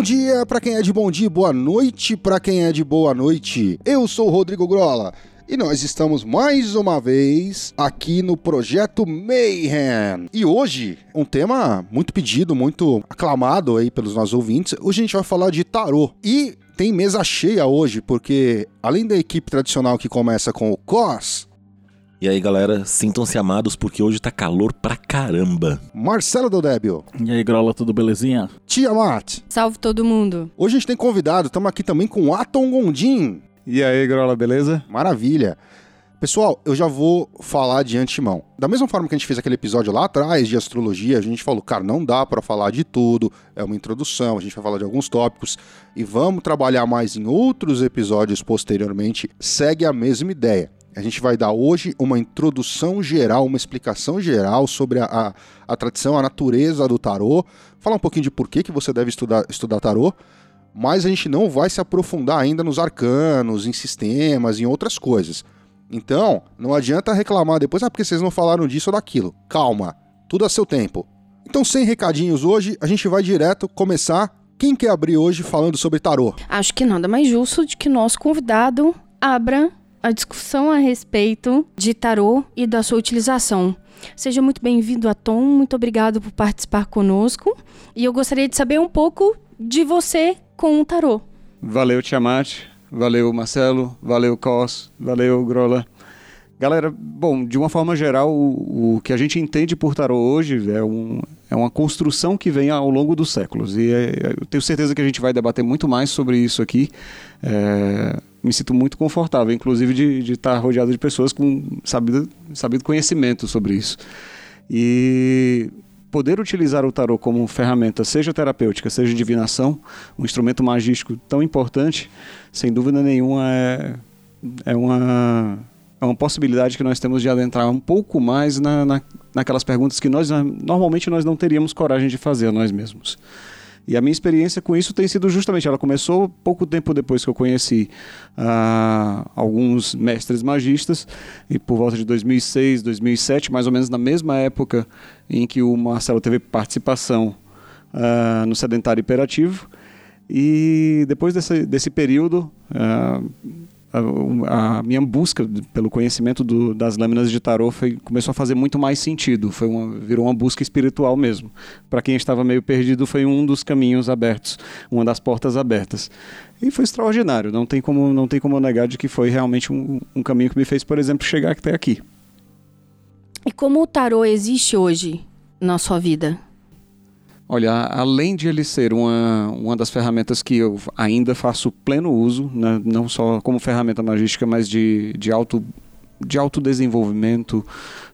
Bom dia para quem é de bom dia, boa noite para quem é de boa noite. Eu sou o Rodrigo Grola e nós estamos mais uma vez aqui no projeto Mayhem. E hoje, um tema muito pedido, muito aclamado aí pelos nossos ouvintes. Hoje a gente vai falar de tarô. E tem mesa cheia hoje, porque além da equipe tradicional que começa com o COS, e aí, galera, sintam-se amados porque hoje tá calor pra caramba. Marcelo Dodébio. E aí, Grola, tudo belezinha? Tiamat. Salve todo mundo. Hoje a gente tem convidado, estamos aqui também com o Atom Gondim. E aí, Grola, beleza? Maravilha. Pessoal, eu já vou falar de antemão. Da mesma forma que a gente fez aquele episódio lá atrás de astrologia, a gente falou, cara, não dá para falar de tudo, é uma introdução, a gente vai falar de alguns tópicos e vamos trabalhar mais em outros episódios posteriormente. Segue a mesma ideia. A gente vai dar hoje uma introdução geral, uma explicação geral sobre a, a, a tradição, a natureza do tarô, falar um pouquinho de por que, que você deve estudar, estudar tarô, mas a gente não vai se aprofundar ainda nos arcanos, em sistemas, em outras coisas. Então, não adianta reclamar depois, ah, porque vocês não falaram disso ou daquilo. Calma, tudo a seu tempo. Então, sem recadinhos hoje, a gente vai direto começar. Quem quer abrir hoje falando sobre tarô? Acho que nada mais justo de que nosso convidado abra a discussão a respeito de tarô e da sua utilização. Seja muito bem-vindo a Tom, muito obrigado por participar conosco. E eu gostaria de saber um pouco de você com o tarô. Valeu, Tiamat. Valeu, Marcelo. Valeu, Cos. Valeu, Grola. Galera, bom, de uma forma geral, o, o que a gente entende por tarô hoje é, um, é uma construção que vem ao longo dos séculos. E é, eu tenho certeza que a gente vai debater muito mais sobre isso aqui. É, me sinto muito confortável, inclusive de, estar rodeado de pessoas com sabido, sabido conhecimento sobre isso. E poder utilizar o tarot como ferramenta, seja terapêutica, seja divinação, um instrumento magístico tão importante, sem dúvida nenhuma é, é, uma, é uma possibilidade que nós temos de adentrar um pouco mais na, na, naquelas perguntas que nós normalmente nós não teríamos coragem de fazer a nós mesmos. E a minha experiência com isso tem sido justamente, ela começou pouco tempo depois que eu conheci uh, alguns mestres magistas, e por volta de 2006, 2007, mais ou menos na mesma época em que o Marcelo teve participação uh, no Sedentário Imperativo. E depois desse, desse período, uh, a, minha busca pelo conhecimento do, das lâminas de tarô foi, começou a fazer muito mais sentido. Foi uma, virou uma busca espiritual mesmo. Para quem estava meio perdido, foi um dos caminhos abertos, uma das portas abertas. E foi extraordinário. Não tem como, não tem como negar de que foi realmente um, um caminho que me fez, por exemplo, chegar até aqui. E como o tarô existe hoje na sua vida? Olha, além de ele ser uma, uma das ferramentas que eu ainda faço pleno uso, né, não só como ferramenta magística, mas de, de, auto, de autodesenvolvimento,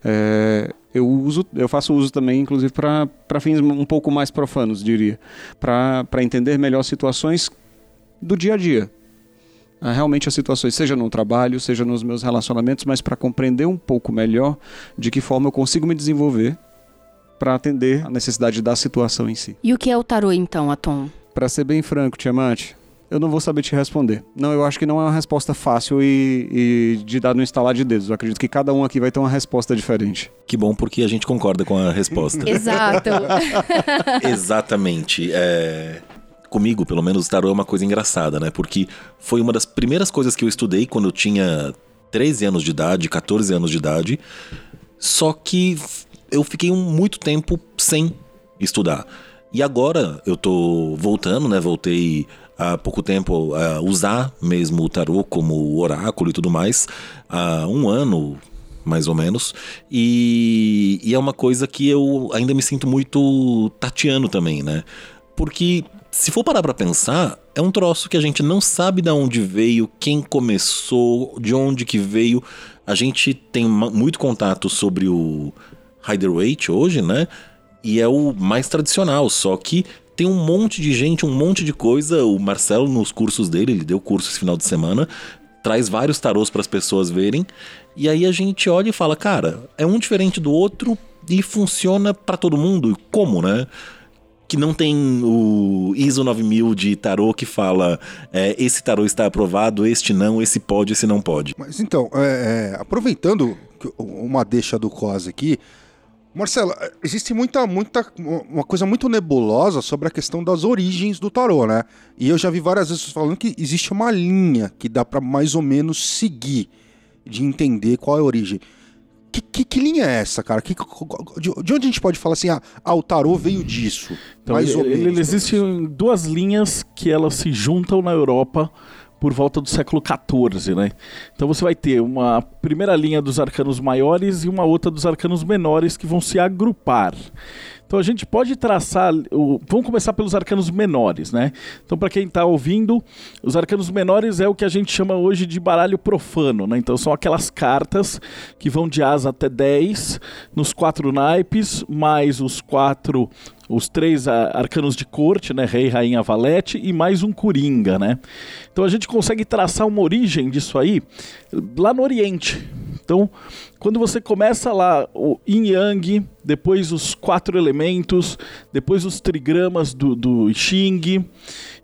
é, eu, uso, eu faço uso também, inclusive, para fins um pouco mais profanos, diria, para entender melhor situações do dia a dia. Ah, realmente as situações, seja no trabalho, seja nos meus relacionamentos, mas para compreender um pouco melhor de que forma eu consigo me desenvolver para atender a necessidade da situação em si. E o que é o tarô então, Atom? Para ser bem franco, Tiamat, eu não vou saber te responder. Não, eu acho que não é uma resposta fácil e, e, de dar no instalar de dedos. Eu acredito que cada um aqui vai ter uma resposta diferente. Que bom, porque a gente concorda com a resposta. Exato. Exatamente. É... Comigo, pelo menos, o tarô é uma coisa engraçada, né? Porque foi uma das primeiras coisas que eu estudei quando eu tinha 13 anos de idade, 14 anos de idade. Só que eu fiquei um, muito tempo sem estudar. E agora eu tô voltando, né? Voltei há pouco tempo a usar mesmo o tarô como oráculo e tudo mais. Há um ano, mais ou menos. E, e é uma coisa que eu ainda me sinto muito tateando também, né? Porque se for parar pra pensar, é um troço que a gente não sabe de onde veio, quem começou, de onde que veio. A gente tem muito contato sobre o Rider Waite hoje, né? E é o mais tradicional, só que tem um monte de gente, um monte de coisa. O Marcelo, nos cursos dele, ele deu curso esse final de semana, traz vários tarôs para as pessoas verem. E aí a gente olha e fala, cara, é um diferente do outro e funciona para todo mundo. Como, né? que não tem o ISO 9000 de tarô que fala é, esse tarô está aprovado, este não, esse pode, esse não pode. Mas então, é, é, aproveitando uma deixa do COS aqui, Marcelo, existe muita, muita, uma coisa muito nebulosa sobre a questão das origens do tarô, né? E eu já vi várias vezes falando que existe uma linha que dá para mais ou menos seguir, de entender qual é a origem. Que, que, que linha é essa, cara? Que, de, de, onde a gente pode falar assim, ah, ah o tarô veio disso? Então, mais ele, ou menos. Ele existe duas linhas que elas se juntam na Europa por volta do século XIV, né? Então você vai ter uma primeira linha dos arcanos maiores e uma outra dos arcanos menores que vão se agrupar. Então a gente pode traçar. O... Vamos começar pelos arcanos menores, né? Então, para quem está ouvindo, os arcanos menores é o que a gente chama hoje de baralho profano, né? Então são aquelas cartas que vão de asa até 10 nos quatro naipes, mais os quatro os três arcanos de corte, né, rei, rainha, valete e mais um coringa, né? Então a gente consegue traçar uma origem disso aí lá no Oriente. Então, quando você começa lá o Yin Yang, depois os quatro elementos, depois os trigramas do, do Xing,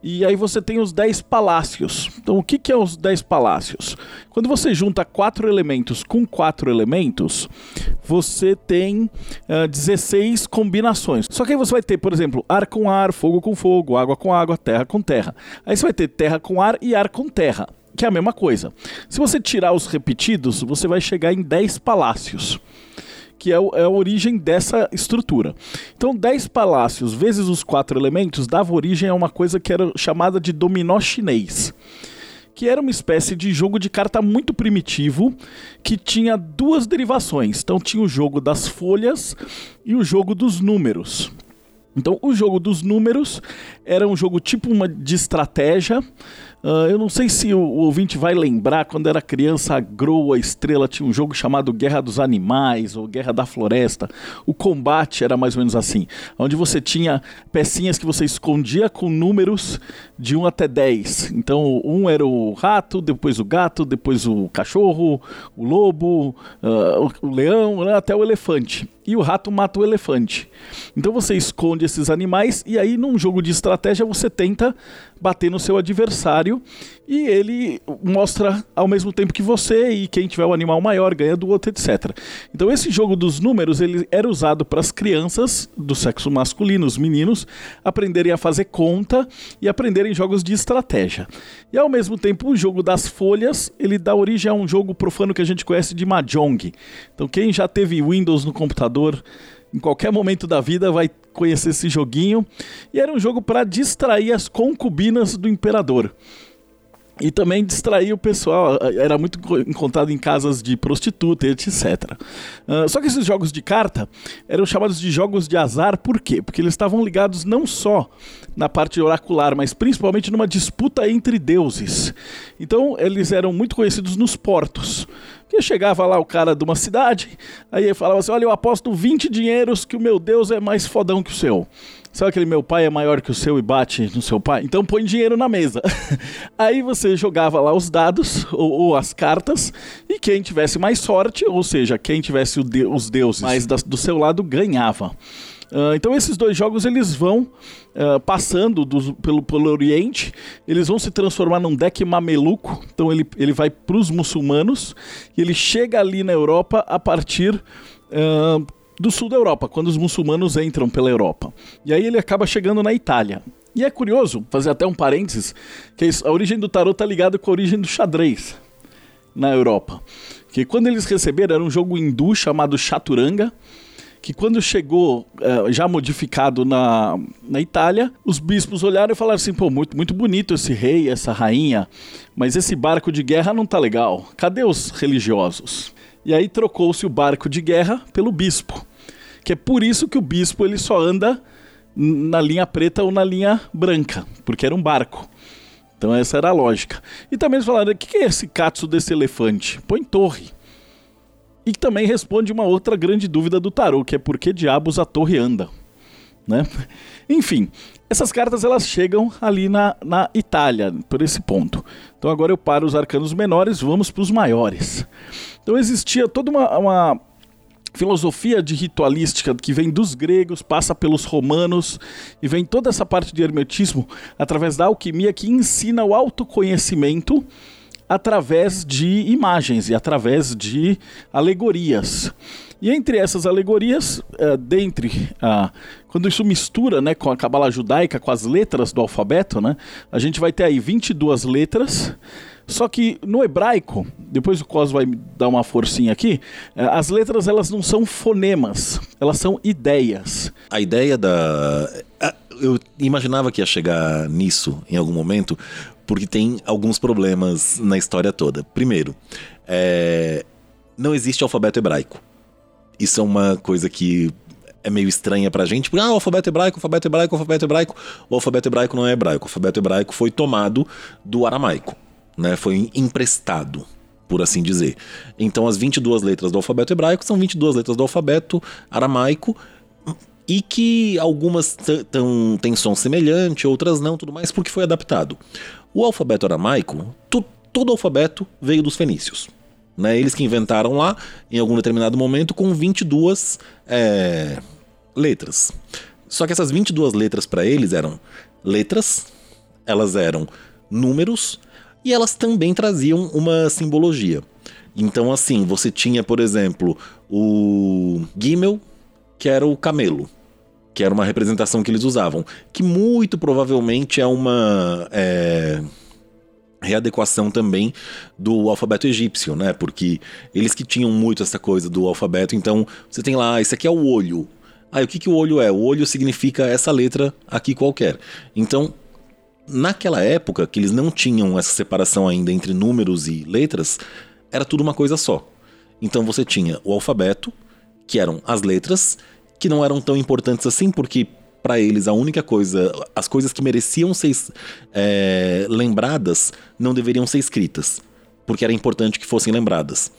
e aí você tem os dez palácios. Então, o que, que é os dez palácios? Quando você junta quatro elementos com quatro elementos, você tem uh, 16 combinações. Só que aí você vai ter, por exemplo, ar com ar, fogo com fogo, água com água, terra com terra. Aí você vai ter terra com ar e ar com terra que é a mesma coisa. Se você tirar os repetidos, você vai chegar em 10 palácios, que é, é, a origem dessa estrutura. Então, 10 palácios vezes os quatro elementos dava origem a uma coisa que era chamada de dominó chinês. Que era uma espécie de jogo de carta muito primitivo que tinha duas derivações. Então, tinha o jogo das folhas e o jogo dos números. Então, o jogo dos números era um jogo tipo uma de estratégia Uh, eu não sei se o, o, ouvinte vai lembrar, quando era criança, a Grow, a Estrela, tinha um jogo chamado Guerra dos Animais ou Guerra da Floresta. O combate era mais ou menos assim, onde você tinha pecinhas que você escondia com números de 1 até 10. Então, um era o rato, depois o gato, depois o cachorro, o lobo, uh, o, o leão, né, até o elefante e o rato mata o elefante. Então você esconde esses animais e aí num jogo de estratégia você tenta bater no seu adversário e ele mostra ao mesmo tempo que você e quem tiver o animal maior ganha do outro, etc. Então esse jogo dos números ele era usado para as crianças do sexo masculino, os meninos, aprenderem a fazer conta e aprenderem jogos de estratégia. E ao mesmo tempo o jogo das folhas ele dá origem a um jogo profano que a gente conhece de mahjong. Então quem já teve Windows no computador em qualquer momento da vida vai conhecer esse joguinho. E era um jogo para distrair as concubinas do imperador. E também distrair o pessoal, era muito encontrado em casas de prostituta, etc. Uh, só que esses jogos de carta eram chamados de jogos de azar, por quê? Porque eles estavam ligados não só na parte oracular, mas principalmente numa disputa entre deuses. Então eles eram muito conhecidos nos portos. Que chegava lá o cara de uma cidade, aí ele falava assim: Olha, eu aposto 20 dinheiros que o meu Deus é mais fodão que o seu. Sabe aquele meu pai é maior que o seu e bate no seu pai? Então põe dinheiro na mesa. Aí você jogava lá os dados ou, ou, as cartas e quem tivesse mais sorte, ou seja, quem tivesse de, os deuses mais da, do seu lado, ganhava. Uh, então esses dois jogos eles vão uh, passando do, pelo, pelo Oriente, eles vão se transformar num deck mameluco. Então ele, ele vai para os muçulmanos e ele chega ali na Europa a partir uh, do sul da Europa, quando os muçulmanos entram pela Europa. E aí ele acaba chegando na Itália. E é curioso, fazer até um parênteses, que a origem do tarot está ligada com a origem do xadrez na Europa. Que quando eles receberam era um jogo hindu chamado Chaturanga, que quando chegou uh, já modificado na, na Itália, os bispos olharam e falaram assim: pô, muito, muito bonito esse rei, essa rainha, mas esse barco de guerra não tá legal. Cadê os religiosos? E aí trocou-se o barco de guerra pelo bispo. Que é por isso que o bispo ele só anda na linha preta ou na linha branca, porque era um barco. Então essa era a lógica. E também eles falaram: o que é esse catso desse elefante? Põe torre. E também responde uma outra grande dúvida do tarô, que é por que diabos a torre anda. Né? Enfim, Essas cartas elas chegam ali na, na Itália, por esse ponto. Então agora eu paro os arcanos menores, vamos para os maiores. Então existia toda uma, uma filosofia de ritualística que vem dos gregos, passa pelos romanos e vem toda essa parte de hermetismo através da alquimia que ensina o autoconhecimento através de imagens e através de alegorias. E entre essas alegorias, uh, dentre uh, quando isso mistura né, com a cabala judaica, com as letras do alfabeto, né, a gente vai ter aí 22 letras. Só que no hebraico, depois o Cos vai dar uma forcinha aqui, uh, as letras elas não são fonemas, elas são ideias. A ideia da. Eu imaginava que ia chegar nisso em algum momento, porque tem alguns problemas na história toda. Primeiro, é... não existe alfabeto hebraico. Isso é uma coisa que é meio estranha pra gente, porque, ah, alfabeto hebraico, alfabeto hebraico, alfabeto hebraico. O alfabeto hebraico não é hebraico. O alfabeto hebraico foi tomado do aramaico, né? Foi emprestado, por assim dizer. Então, as 22 letras do alfabeto hebraico são 22 letras do alfabeto aramaico e que algumas têm som semelhante, outras não, tudo mais, porque foi adaptado. O alfabeto aramaico, tu, todo alfabeto veio dos fenícios. Né? Eles que inventaram lá, em algum determinado momento, com 22 é, letras. Só que essas 22 letras para eles eram letras, elas eram números e elas também traziam uma simbologia. Então, assim, você tinha, por exemplo, o Gimel, que era o camelo, que era uma representação que eles usavam, que muito provavelmente é uma. É readequação também do alfabeto egípcio, né? Porque eles que tinham muito essa coisa do alfabeto, então você tem lá, esse aqui é o olho. Ah, o que, que o olho é? O olho significa essa letra aqui qualquer. Então, naquela época, que eles não tinham essa separação ainda entre números e letras, era tudo uma coisa só. Então você tinha o alfabeto, que eram as letras, que não eram tão importantes assim, porque para eles a única coisa, as coisas que mereciam ser é, lembradas não deveriam ser escritas, porque era importante que fossem lembradas.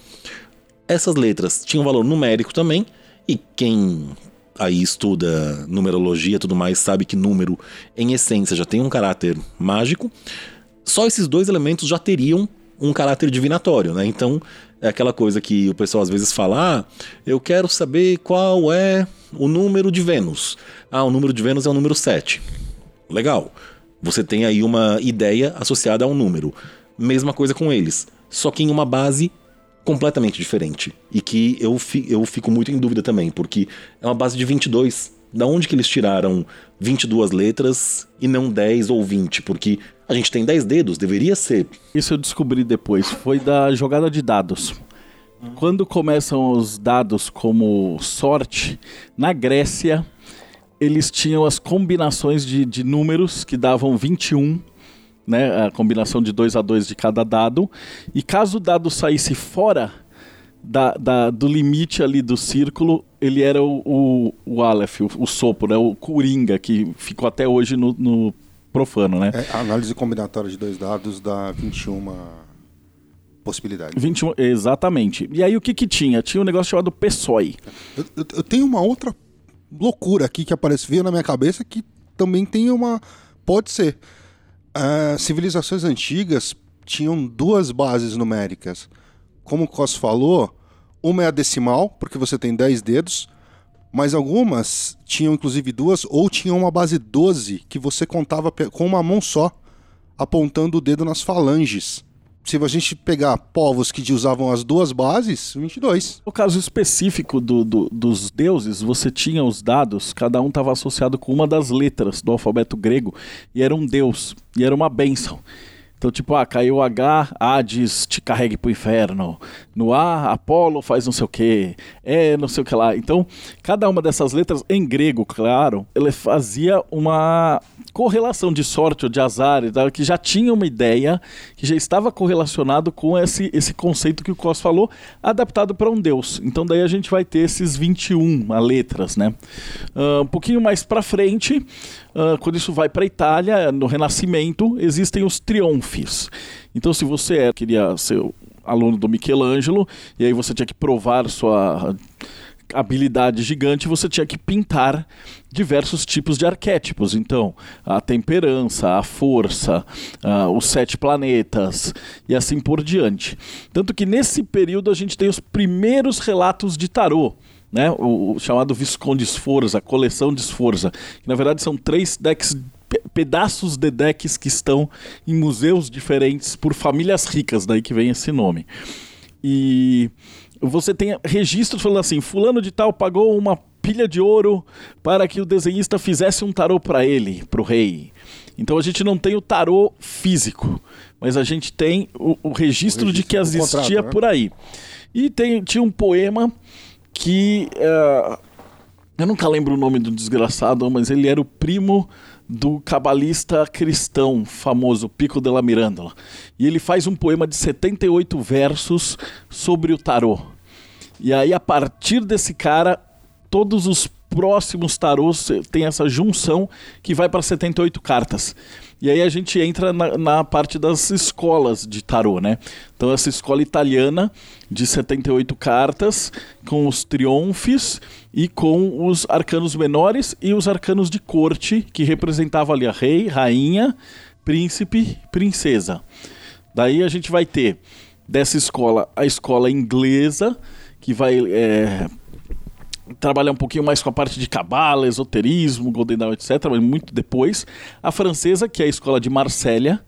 Essas letras tinham valor numérico também, e quem aí estuda numerologia e tudo mais sabe que número, em essência, já tem um caráter mágico. Só esses dois elementos já teriam um caráter divinatório, né? Então, é aquela coisa que o pessoal às vezes fala: ah, eu quero saber qual é o número de Vênus. Ah, o número de Vênus é o número 7. Legal. Você tem aí uma ideia associada a um número. Mesma coisa com eles, só que em uma base completamente diferente. E que eu, fi, eu fico muito em dúvida também, porque é uma base de 22. Da onde que eles tiraram 22 letras e não 10 ou 20? Porque a gente tem 10 dedos, deveria ser. Isso eu descobri depois, foi da jogada de dados. Quando começam os dados como sorte, na Grécia eles tinham as combinações de, de números que davam 21, né, a combinação de 2 a 2 de cada dado, e caso o dado saísse fora da, da, do limite ali do círculo, ele era o, o, o Aleph, o, o sopro, né, o Coringa, que ficou até hoje no, no profano, né? É, a análise combinatória de dois dados dá 21 possibilidades. 21, exatamente. E aí o que que tinha? Tinha um negócio chamado PSOI. Eu, eu, eu tenho uma outra loucura aqui que aparece, veio na minha cabeça que também tem uma... Pode ser. Uh, civilizações antigas tinham duas bases numéricas. Como o Cos falou, uma é a decimal, porque você tem 10 dedos, mas algumas tinham inclusive duas ou tinham uma base 12 que você contava com uma mão só, apontando o dedo nas falanges. Se a gente pegar povos que usavam as duas bases, 22. No caso específico do, do, dos deuses, você tinha os dados, cada um estava associado com uma das letras do alfabeto grego, e era um deus, e era uma bênção. Então, tipo, ah, caiu H, Hades te carregue pro inferno. No A, Apolo faz não sei o que. É, não sei o que lá. Então, cada uma dessas letras, em grego, claro, ele fazia uma correlação de sorte ou de azar, que já tinha uma ideia, que já estava correlacionado com esse, esse conceito que o Cos falou, adaptado para um deus. Então daí a gente vai ter esses 21 letras, né? Uh, um pouquinho mais para frente, uh, quando isso vai para a Itália, no Renascimento, existem os triunfes. Então se você é, queria ser aluno do Michelangelo, e aí você tinha que provar sua habilidade gigante, você tinha que pintar diversos tipos de arquétipos. Então, a temperança, a força, uh, os sete planetas e assim por diante. Tanto que nesse período a gente tem os primeiros relatos de tarô. Né, o, o chamado Visconde Sforza, a coleção de Sforza, que na verdade são três decks pedaços de decks que estão em museus diferentes por famílias ricas, daí que vem esse nome. E você tem registros falando assim: Fulano de Tal pagou uma pilha de ouro para que o desenhista fizesse um tarô para ele, para o rei. Então a gente não tem o tarô físico, mas a gente tem o, o, registro, o registro, de que existia contrato, né? por aí. E tem, tinha um poema que. Uh, eu nunca lembro o nome do desgraçado, mas ele era o primo do cabalista cristão famoso Pico della Mirandola. E ele faz um poema de 78 versos sobre o tarô. E aí, a partir desse cara, todos os próximos tarôs têm essa junção que vai para 78 cartas. E aí a gente entra na, na, parte das escolas de tarô, né? Então essa escola italiana de 78 cartas, com os triunfes e com os arcanos menores e os arcanos de corte, que representavam ali a rei, rainha, príncipe, princesa. Daí a gente vai ter dessa escola a escola inglesa, que vai é, trabalhar um pouquinho mais com a parte de cabala, esoterismo, Golden Dawn, etc., mas muito depois. A francesa, que é a escola de Marsella,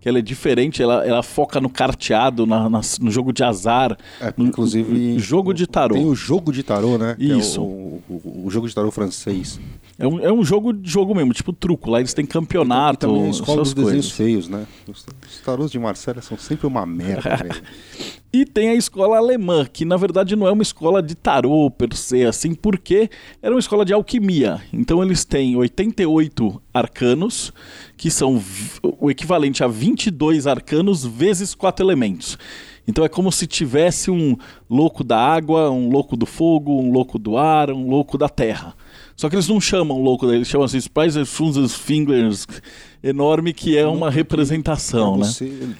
que ela é diferente, ela, ela foca no carteado, na, na, no jogo de azar. É, inclusive. No, jogo de tarô. Tem o jogo de tarô, né? Isso. É o, o, o, jogo de tarô francês. É um, é um jogo de jogo mesmo, tipo truco. Lá eles têm campeonato. E também a escola dos coisas. desenhos feios, né? Os, os tarôs de Marcela são sempre uma merda. e tem a escola alemã, que na verdade não é uma escola de tarô per se, assim, porque era uma escola de alquimia. Então eles têm 88 arcanos, que são o equivalente a 22 arcanos vezes quatro elementos. Então é como se tivesse um louco da água, um louco do fogo, um louco do ar, um louco da terra. Só que eles não chamam louco, eles chamam assim Spicer Funzus Fingers enorme, que é uma representação, né? você, né?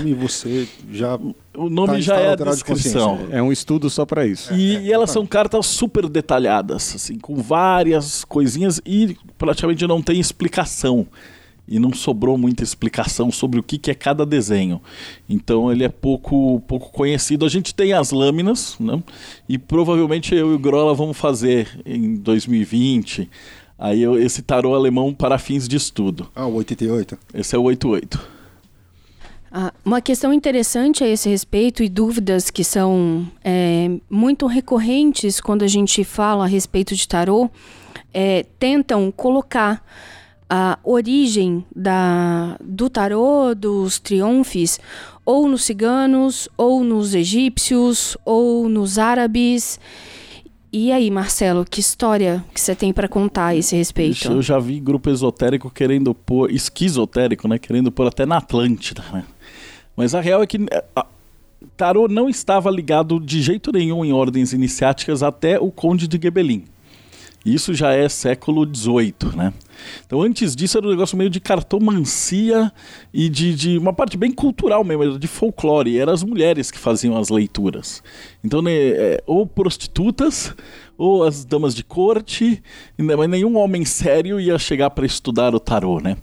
Eu, e você já. O nome tá já é a descrição. De é um estudo só para isso. E, e, elas são cartas super detalhadas, assim, com várias coisinhas e praticamente não tem explicação e não sobrou muita explicação sobre o que, que é cada desenho. Então ele é pouco, pouco conhecido. A gente tem as lâminas, né? e provavelmente eu e o Grola vamos fazer em 2020. Aí eu, esse tarô alemão para fins de estudo. Ah, o 88. Esse é o 88. Ah, uma questão interessante a esse respeito e dúvidas que são é, muito recorrentes quando a gente fala a respeito de tarô, é, tentam colocar a origem da, do tarô, dos triunfes, ou nos ciganos, ou nos egípcios, ou nos árabes. E aí, Marcelo, que história que você tem para contar a esse respeito? Eu já vi grupo esotérico querendo pôr, esquizotérico, né? Querendo pôr até na Atlântida, né? Mas a real é que a, tarô não estava ligado de jeito nenhum em ordens iniciáticas até o Conde de Gebelin. Isso já é século XVIII, né? Então, antes disso, era um negócio meio de cartomancia e de, de uma parte bem cultural mesmo, de folclore. Eram as mulheres que faziam as leituras. Então, né, é, ou prostitutas, ou as damas de corte, mas nenhum homem sério ia chegar para estudar o tarô, né?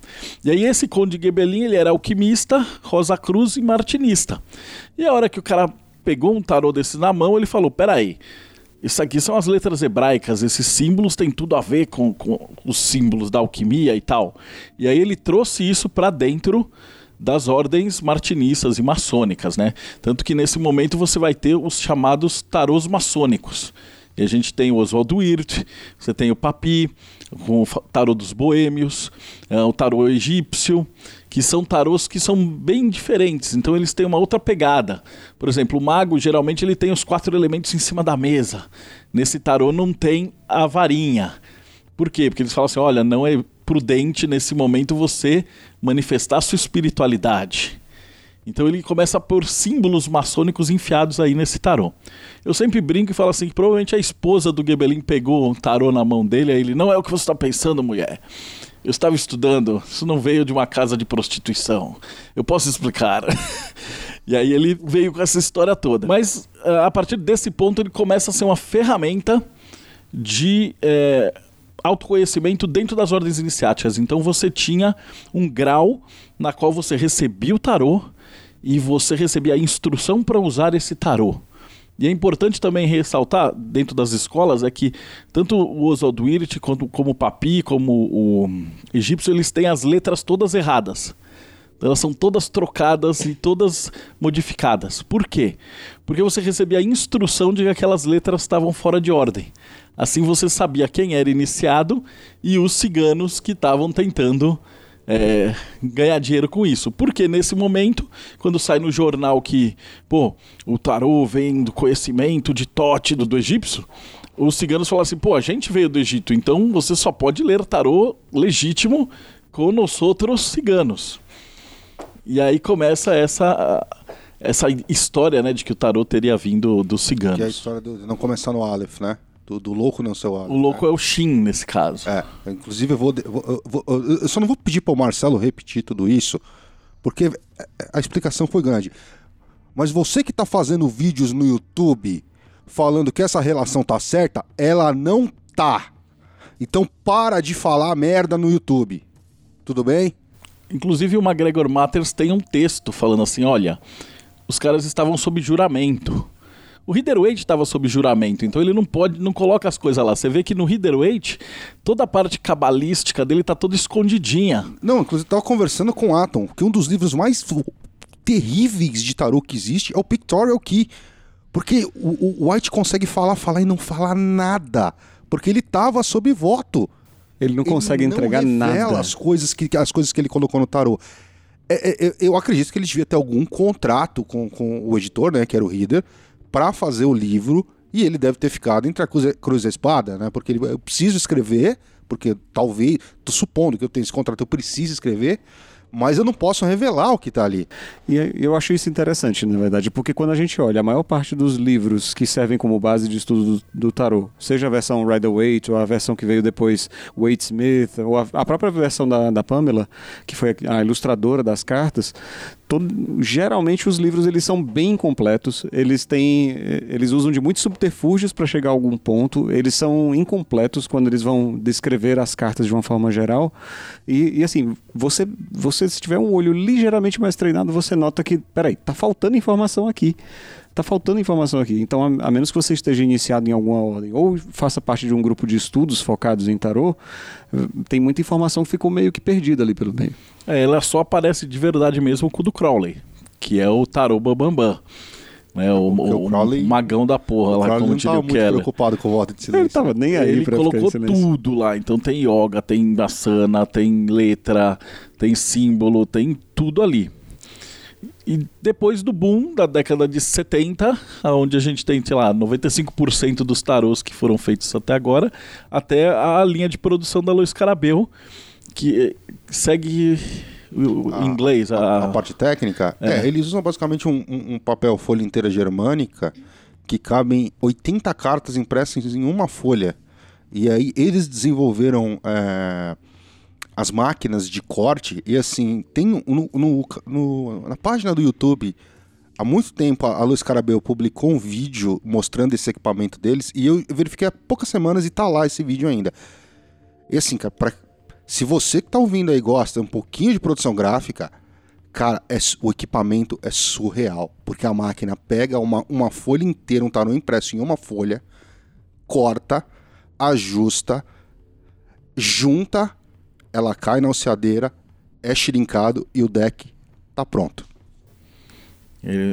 E aí, esse Conde Gebelin, ele era alquimista, Rosa Cruz e martinista. E a hora que o cara pegou um tarô desse na mão, ele falou: peraí. aí isso aqui são as letras hebraicas, esses símbolos têm tudo a ver com, com os símbolos da alquimia e tal. E aí ele trouxe isso para dentro das ordens martinistas e maçônicas, né? Tanto que nesse momento você vai ter os chamados tarôs maçônicos. E a gente tem o Oswaldo Wirth, você tem o Papi, com o tarô dos boêmios, é, o tarô egípcio, que são tarôs que são bem diferentes, então eles têm uma outra pegada. Por exemplo, o mago geralmente ele tem os quatro elementos em cima da mesa. Nesse tarô não tem a varinha. Por quê? Porque eles falam assim: olha, não é prudente nesse momento você manifestar sua espiritualidade. Então ele começa a pôr símbolos maçônicos enfiados aí nesse tarô. Eu sempre brinco e falo assim: que provavelmente a esposa do Gebelin pegou um tarô na mão dele, aí ele não é o que você está pensando, mulher. Eu estava estudando, isso não veio de uma casa de prostituição. Eu posso explicar. e aí ele veio com essa história toda. Mas ah, a partir desse ponto ele começa a ser uma ferramenta de é, autoconhecimento dentro das ordens iniciáticas. Então você tinha um grau na qual você recebia o tarô e você recebia a instrução para usar esse tarô. E é importante também ressaltar, dentro das escolas, é que tanto o Oswald Wirth, quanto, como o Papi, como o egípcio, eles têm as letras todas erradas. Elas são todas trocadas e todas modificadas. Por quê? Porque você recebia a instrução de que aquelas letras estavam fora de ordem. Assim você sabia quem era iniciado e os ciganos que estavam tentando é, ganhar dinheiro com isso. Porque nesse momento, quando sai no jornal que, pô, o tarô vem do conhecimento de Tote do, do egípcio, os ciganos falam assim, pô, a gente veio do Egito, então você só pode ler tarô legítimo com nós outros ciganos. E aí começa essa essa história, né, de que o tarô teria vindo dos ciganos. Que é a história do não começar no Aleph, né? Do, do louco não ser o louco é. é o Shin nesse caso. É, inclusive eu vou, eu vou, eu só não vou pedir para o Marcelo repetir tudo isso, porque a explicação foi grande. Mas você que está fazendo vídeos no YouTube falando que essa relação tá certa, ela não tá. Então para de falar merda no YouTube. Tudo bem? Inclusive o McGregor Matters tem um texto falando assim, olha, os caras estavam sob juramento. O Reader Waite estava sob juramento, então ele não pode, não coloca as coisas lá. Você vê que no Reader Waite, toda a parte cabalística dele tá toda escondidinha. Não, inclusive eu tava conversando com o Atom, que um dos livros mais terríveis de tarô que existe é o Pictorial Key. Porque o, o White consegue falar, falar e não falar nada. Porque ele tava sob voto. Ele não consegue ele entregar não nada. As coisas, que, as coisas que ele colocou no tarô. É, é, eu acredito que ele devia ter algum contrato com, com o editor, né, que era o Reader, para fazer o livro e ele deve ter ficado entre a cruz, cruz e a espada, né? Porque ele, eu preciso escrever, porque talvez, tô supondo que eu tenho esse contrato, eu preciso escrever, mas eu não posso revelar o que está ali. E eu acho isso interessante, na verdade, porque quando a gente olha, a maior parte dos livros que servem como base de estudo do, do tarot, seja a versão Rider-Waite ou a versão que veio depois Waite Smith, ou a, a própria versão da, da Pamela, que foi a ilustradora das cartas, Todo, geralmente os livros eles são bem incompletos, eles têm, eles usam de muitos subterfúgios para chegar a algum ponto, eles são incompletos quando eles vão descrever as cartas de uma forma geral. E, e assim, você, você se tiver um olho ligeiramente mais treinado, você nota que, peraí, tá faltando informação aqui tá faltando informação aqui. Então, a, a, menos que você esteja iniciado em alguma ordem ou faça parte de um grupo de estudos focados em tarô, tem muita informação que ficou meio que perdida ali pelo meio. É, ela só aparece de verdade mesmo com o do Crowley, que é o tarô Bambambam. Né, o, o, o, Crowley, magão da porra lá, como diria o Keller. Ele preocupado com o voto de silêncio. Ele tava nem aí Ele colocou tudo lá. Então tem yoga, tem asana, tem letra, tem símbolo, tem tudo ali. E depois do boom da década de 70, onde a gente tem, sei lá, 95% dos tarôs que foram feitos até agora, até a linha de produção da Luiz Carabel, que segue o a, inglês. A, a, a, parte técnica? É. é. eles usam basicamente um, um, um, papel folha inteira germânica que cabem 80 cartas impressas em uma folha. E aí eles desenvolveram. É, as máquinas de corte, e assim, tem no, no, no, na página do YouTube, há muito tempo a Luiz Carabel publicou um vídeo mostrando esse equipamento deles, e eu verifiquei há poucas semanas e tá lá esse vídeo ainda. E assim, cara, pra, se você que tá ouvindo aí gosta um pouquinho de produção gráfica, cara, é, o equipamento é surreal, porque a máquina pega uma, uma folha inteira, um tarô impresso em uma folha, corta, ajusta, junta ela cai na alceadeira, é xirincado e o deck tá pronto.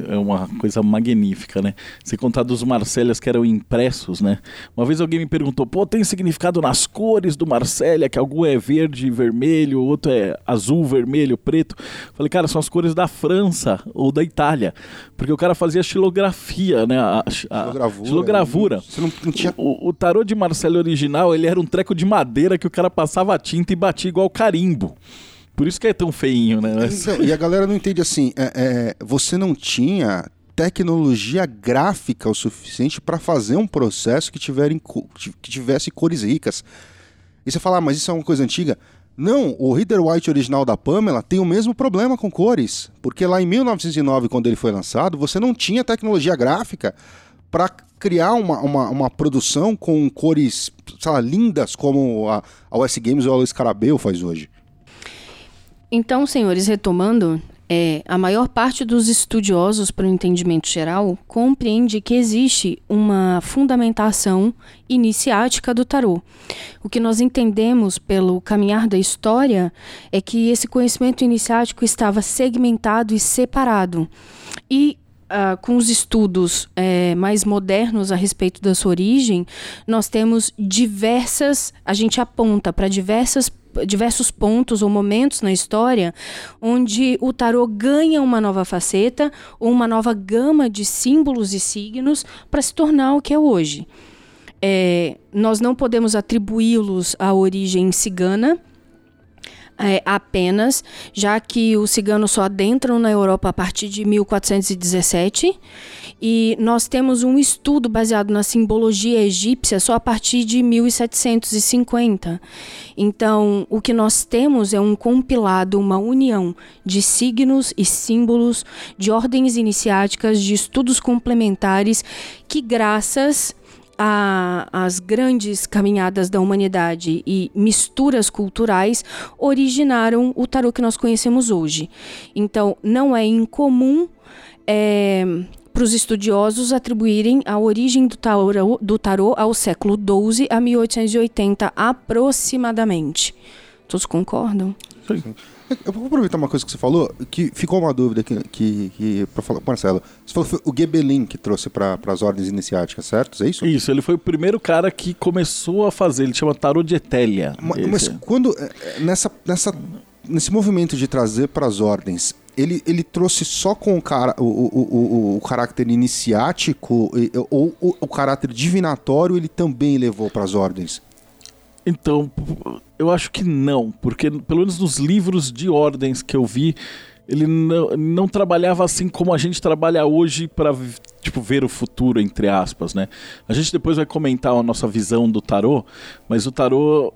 É uma coisa magnífica, né? Se contar dos Marcélias que eram impressos, né? Uma vez alguém me perguntou, pô, tem significado nas cores do Marcélia, que algum é verde, vermelho, outro é azul, vermelho, preto. Falei, cara, são as cores da França ou da Itália. Porque o cara fazia xilografia, né? A, a xilogravura. xilogravura. Você não, não tinha... o, o tarô de Marcélia original, ele era um treco de madeira que o cara passava tinta e batia igual carimbo. Por isso que é tão feinho, né? Então, e a galera não entende assim, é, é, você não tinha tecnologia gráfica o suficiente para fazer um processo que, que tivesse cores ricas. E você fala, ah, mas isso é uma coisa antiga? Não, o Reader White original da Pamela tem o mesmo problema com cores, porque lá em 1909, quando ele foi lançado, você não tinha tecnologia gráfica para criar uma, uma, uma, produção com cores, sei lá, lindas como a, a US Games ou a Scarabeu faz hoje. Então, senhores, retomando, é, a maior parte dos estudiosos, para o entendimento geral, compreende que existe uma fundamentação iniciática do tarô. O que nós entendemos pelo caminhar da história é que esse conhecimento iniciático estava segmentado e separado. E Uh, com os estudos é, mais modernos a respeito da sua origem, nós temos diversas, a gente aponta para diversas diversos pontos ou momentos na história onde o tarô ganha uma nova faceta ou uma nova gama de símbolos e signos para se tornar o que é hoje. É, nós não podemos atribuí-los à origem cigana, é, apenas, já que os ciganos só adentram na Europa a partir de 1417 e nós temos um estudo baseado na simbologia egípcia só a partir de 1750. Então, o que nós temos é um compilado, uma união de signos e símbolos, de ordens iniciáticas, de estudos complementares que, graças a, as grandes caminhadas da humanidade e misturas culturais originaram o tarô que nós conhecemos hoje. Então, não é incomum é, para os estudiosos atribuírem a origem do tarô, do tarô ao século XII a 1880 aproximadamente. Todos concordam? Sim. Eu vou aproveitar uma coisa que você falou, que ficou uma dúvida aqui, que, que para falar, Marcelo. Você falou que foi o Gebelin que trouxe para as ordens iniciáticas, certo? É isso? Isso, ele foi o primeiro cara que começou a fazer, ele chama tarô de Etélia. Mas, mas quando, é, é, nessa, nessa, nesse movimento de trazer para as ordens, ele, ele trouxe só com o, cara, o, o, o, o caráter iniciático ou o, o caráter divinatório ele também levou para as ordens? Então, eu acho que não, porque pelo menos nos livros de ordens que eu vi, ele não, não trabalhava assim como a gente trabalha hoje para tipo ver o futuro entre aspas, né? A gente depois vai comentar a nossa visão do tarô, mas o tarô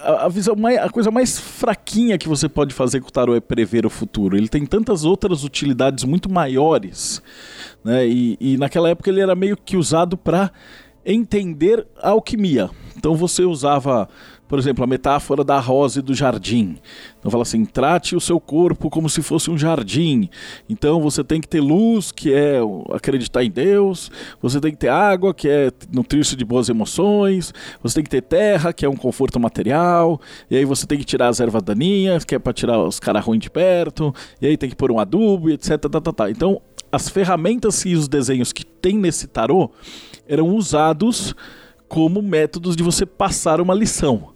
a, visão a coisa mais fraquinha que você pode fazer com o tarô é prever o futuro. Ele tem tantas outras utilidades muito maiores, né? E, e naquela época ele era meio que usado para entender a alquimia. Então você usava, por exemplo, a metáfora da rosa e do jardim. Então fala assim: trate o seu corpo como se fosse um jardim. Então você tem que ter luz, que é acreditar em Deus. Você tem que ter água, que é nutrir-se de boas emoções. Você tem que ter terra, que é um conforto material. E aí você tem que tirar as ervas daninhas, que é para tirar os caras ruins de perto. E aí tem que pôr um adubo, etc. Tá, tá, tá. Então as ferramentas e os desenhos que tem nesse tarô eram usados como métodos de você passar uma lição.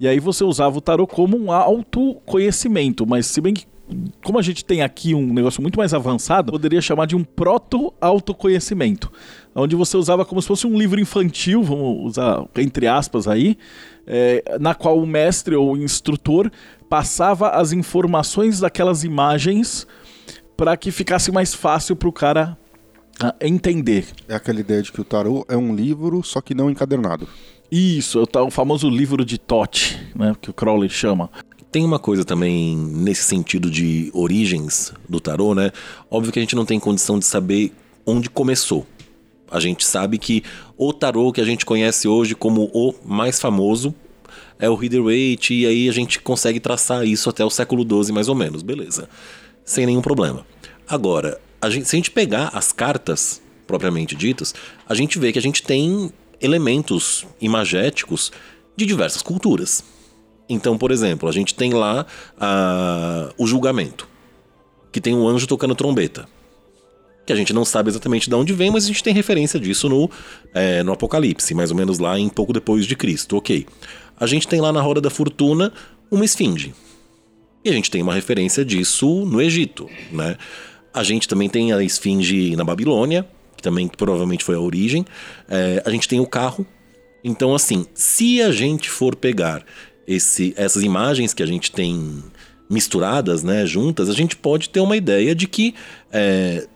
E aí você usava o tarô como um autoconhecimento, mas se bem que como a gente tem aqui um negócio muito mais avançado, poderia chamar de um proto-autoconhecimento, onde você usava como se fosse um livro infantil, vamos usar entre aspas aí, é, na qual o mestre ou o instrutor passava as informações daquelas imagens para que ficasse mais fácil para o cara entender. É aquela ideia de que o tarô é um livro, só que não encadernado. Isso, é o famoso livro de Tote, né, que o Crowley chama. Tem uma coisa também nesse sentido de origens do tarô, né? Óbvio que a gente não tem condição de saber onde começou. A gente sabe que o tarô que a gente conhece hoje como o mais famoso é o Rider-Waite, e aí a gente consegue traçar isso até o século XII, mais ou menos, beleza. Sem nenhum problema. Agora, a gente, se a gente pegar as cartas propriamente ditas, a gente vê que a gente tem elementos imagéticos de diversas culturas. Então, por exemplo, a gente tem lá o julgamento, que tem um anjo tocando trombeta. Que a gente não sabe exatamente de onde vem, mas a gente tem referência disso no, é, no Apocalipse, mais ou menos lá em pouco depois de Cristo, ok. A gente tem lá na Roda da Fortuna uma esfinge. E a gente tem uma referência disso no Egito, né? A gente também tem a esfinge na Babilônia, que também provavelmente foi a origem. É, a gente tem o carro. Então, assim, se a gente for pegar esse, essas imagens que a gente tem misturadas, né, juntas, a gente pode ter uma ideia de que, é,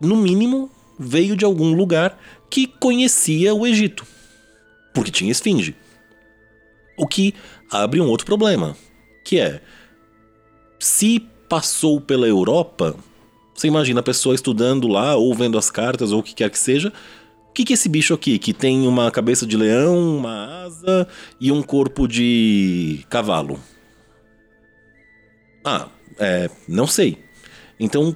no mínimo, veio de algum lugar que conhecia o Egito, porque tinha esfinge. O que abre um outro problema, que é se passou pela Europa, você imagina a pessoa estudando lá ou vendo as cartas ou o que quer que seja, o que, que é esse bicho aqui? Que tem uma cabeça de leão, uma asa e um corpo de cavalo. Ah, é, não sei. Então,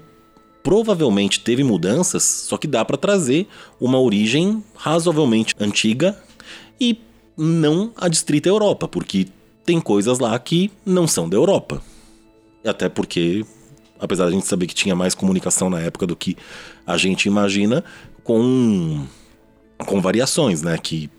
provavelmente teve mudanças, só que dá para trazer uma origem razoavelmente antiga e não a distrita Europa, porque tem coisas lá que não são da Europa. Até porque, apesar de a gente saber que tinha mais comunicação na época do que a gente imagina, com com variações, né? Que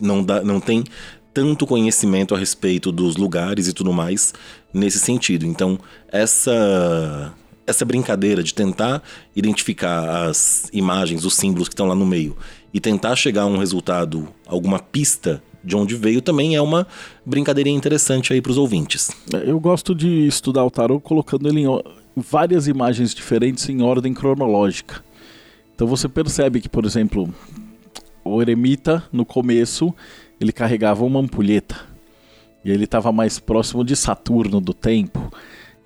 não, dá, não tem tanto conhecimento a respeito dos lugares e tudo mais nesse sentido. Então, essa essa brincadeira de tentar identificar as imagens, os símbolos que estão lá no meio e tentar chegar a um resultado, alguma pista de onde veio, também é uma brincadeirinha interessante aí para os ouvintes. Eu gosto de estudar o tarô colocando ele em várias imagens diferentes em ordem cronológica. Então você percebe que, por exemplo, o eremita, no começo, ele carregava uma ampulheta. E ele estava mais próximo de Saturno do tempo.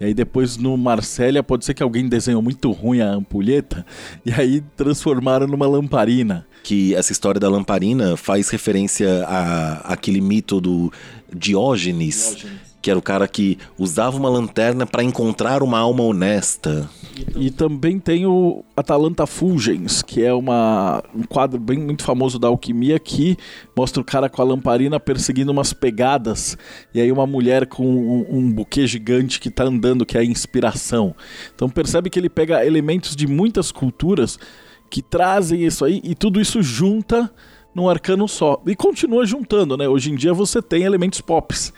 E aí depois no Marsella pode ser que alguém desenhou muito ruim a ampulheta e aí transformaram numa lamparina. Que essa história da lamparina faz referência a aquele mito do Diógenes. Diógenes que era o cara que usava uma lanterna para encontrar uma alma honesta. E, também tem o Atalanta Fulgens, que é uma, um quadro bem muito famoso da alquimia que mostra o cara com a lamparina perseguindo umas pegadas e aí uma mulher com um, um buquê gigante que está andando, que é a inspiração. Então percebe que ele pega elementos de muitas culturas que trazem isso aí e tudo isso junta num arcano só. E continua juntando, né? Hoje em dia você tem elementos pops.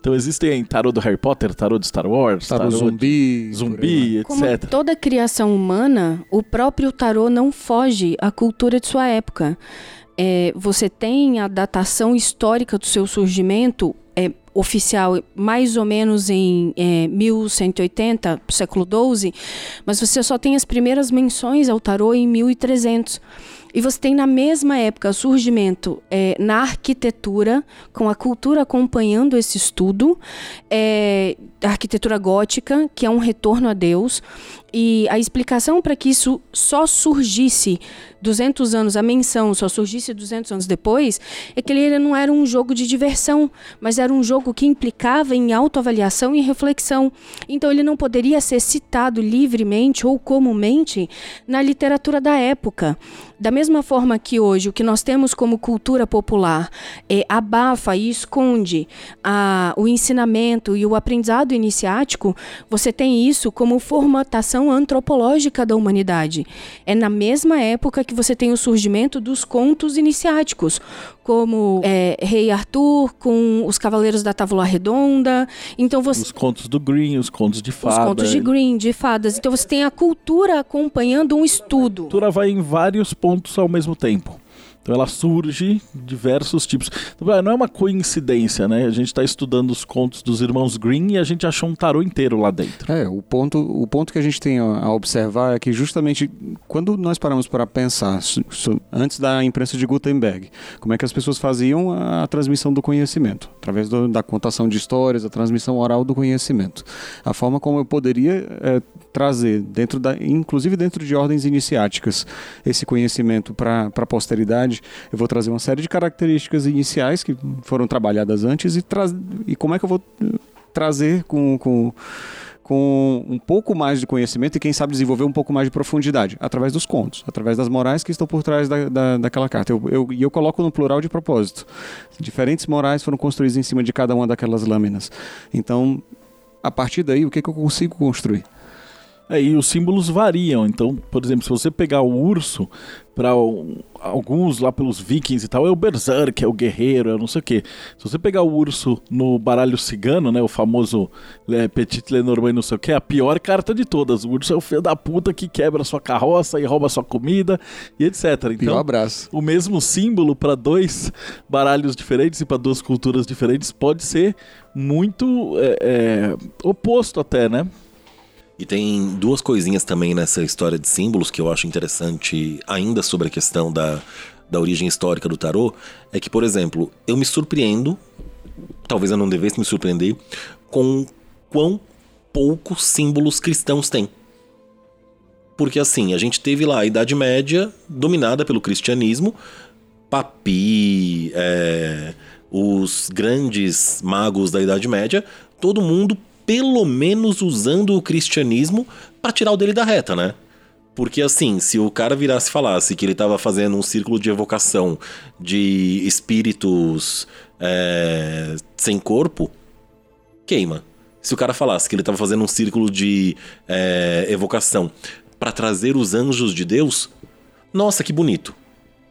Então existem tarô do Harry Potter, tarô de Star Wars, tarô, tarô zumbi, zumbi, etc. Como toda criação humana, o próprio tarô não foge à cultura de sua época. É, você tem a datação histórica do seu surgimento oficial mais ou menos em é, 1180, século XII, mas você só tem as primeiras menções ao tarô em 1300. E você tem na mesma época surgimento é, na arquitetura, com a cultura acompanhando esse estudo, é, a arquitetura gótica, que é um retorno a Deus, e a explicação para que isso só surgisse 200 anos, a menção só surgisse 200 anos depois, é que ele não era um jogo de diversão, mas era um jogo que implicava em autoavaliação e reflexão. Então ele não poderia ser citado livremente ou comumente na literatura da época. Da mesma forma que hoje o que nós temos como cultura popular é, abafa e esconde a, o ensinamento e o aprendizado iniciático, você tem isso como formatação antropológica da humanidade. É na mesma época que você tem o surgimento dos contos iniciáticos, como é, Rei Arthur com os Cavaleiros da Távola Redonda. Então você os contos do Green, os contos de fadas. Os contos de Green, de fadas. Então você tem a cultura acompanhando um estudo. A cultura vai em vários pontos ao mesmo tempo. Então ela surge diversos tipos. Então, não é uma coincidência, né? A gente está estudando os contos dos irmãos Green e a gente achou um tarô inteiro lá dentro. É, o ponto, o ponto que a gente tem a observar é que justamente quando nós paramos para pensar antes da imprensa de Gutenberg, como é que as pessoas faziam a, a transmissão do conhecimento, através do, da contação de histórias, a transmissão oral do conhecimento. A forma como eu poderia é, trazer dentro da, inclusive dentro de ordens iniciáticas, esse conhecimento para a posteridade eu vou trazer uma série de características iniciais que foram trabalhadas antes e, e como é que eu vou eh, trazer com, com, com um pouco mais de conhecimento e quem sabe desenvolver um pouco mais de profundidade, através dos contos, através das morais que estão por trás da, da, daquela carta. E eu, eu, eu coloco no plural de propósito. Diferentes morais foram construídas em cima de cada uma daquelas lâminas. Então, a partir daí, o que, que eu consigo construir? É, e os símbolos variam. Então, por exemplo, se você pegar o urso, para alguns lá pelos vikings e tal, é o Berserk, é o guerreiro, é não sei o quê. Se você pegar o urso no baralho cigano, né, o famoso é, Petit Lenormand não sei o quê, é a pior carta de todas. O urso é o filho da puta que quebra sua carroça e rouba sua comida e etc. Então, um abraço. o mesmo símbolo para dois baralhos diferentes e para duas culturas diferentes pode ser muito é, é, oposto até, né? E tem duas coisinhas também nessa história de símbolos que eu acho interessante, ainda sobre a questão da, da origem histórica do tarô. É que, por exemplo, eu me surpreendo talvez eu não devesse me surpreender com quão poucos símbolos cristãos tem. Porque assim, a gente teve lá a Idade Média dominada pelo cristianismo, Papi, é, os grandes magos da Idade Média, todo mundo pelo menos usando o cristianismo para tirar o dele da reta, né? Porque assim, se o cara virasse e falasse que ele estava fazendo um círculo de evocação de espíritos é, sem corpo, queima. Se o cara falasse que ele estava fazendo um círculo de é, evocação para trazer os anjos de Deus, nossa, que bonito.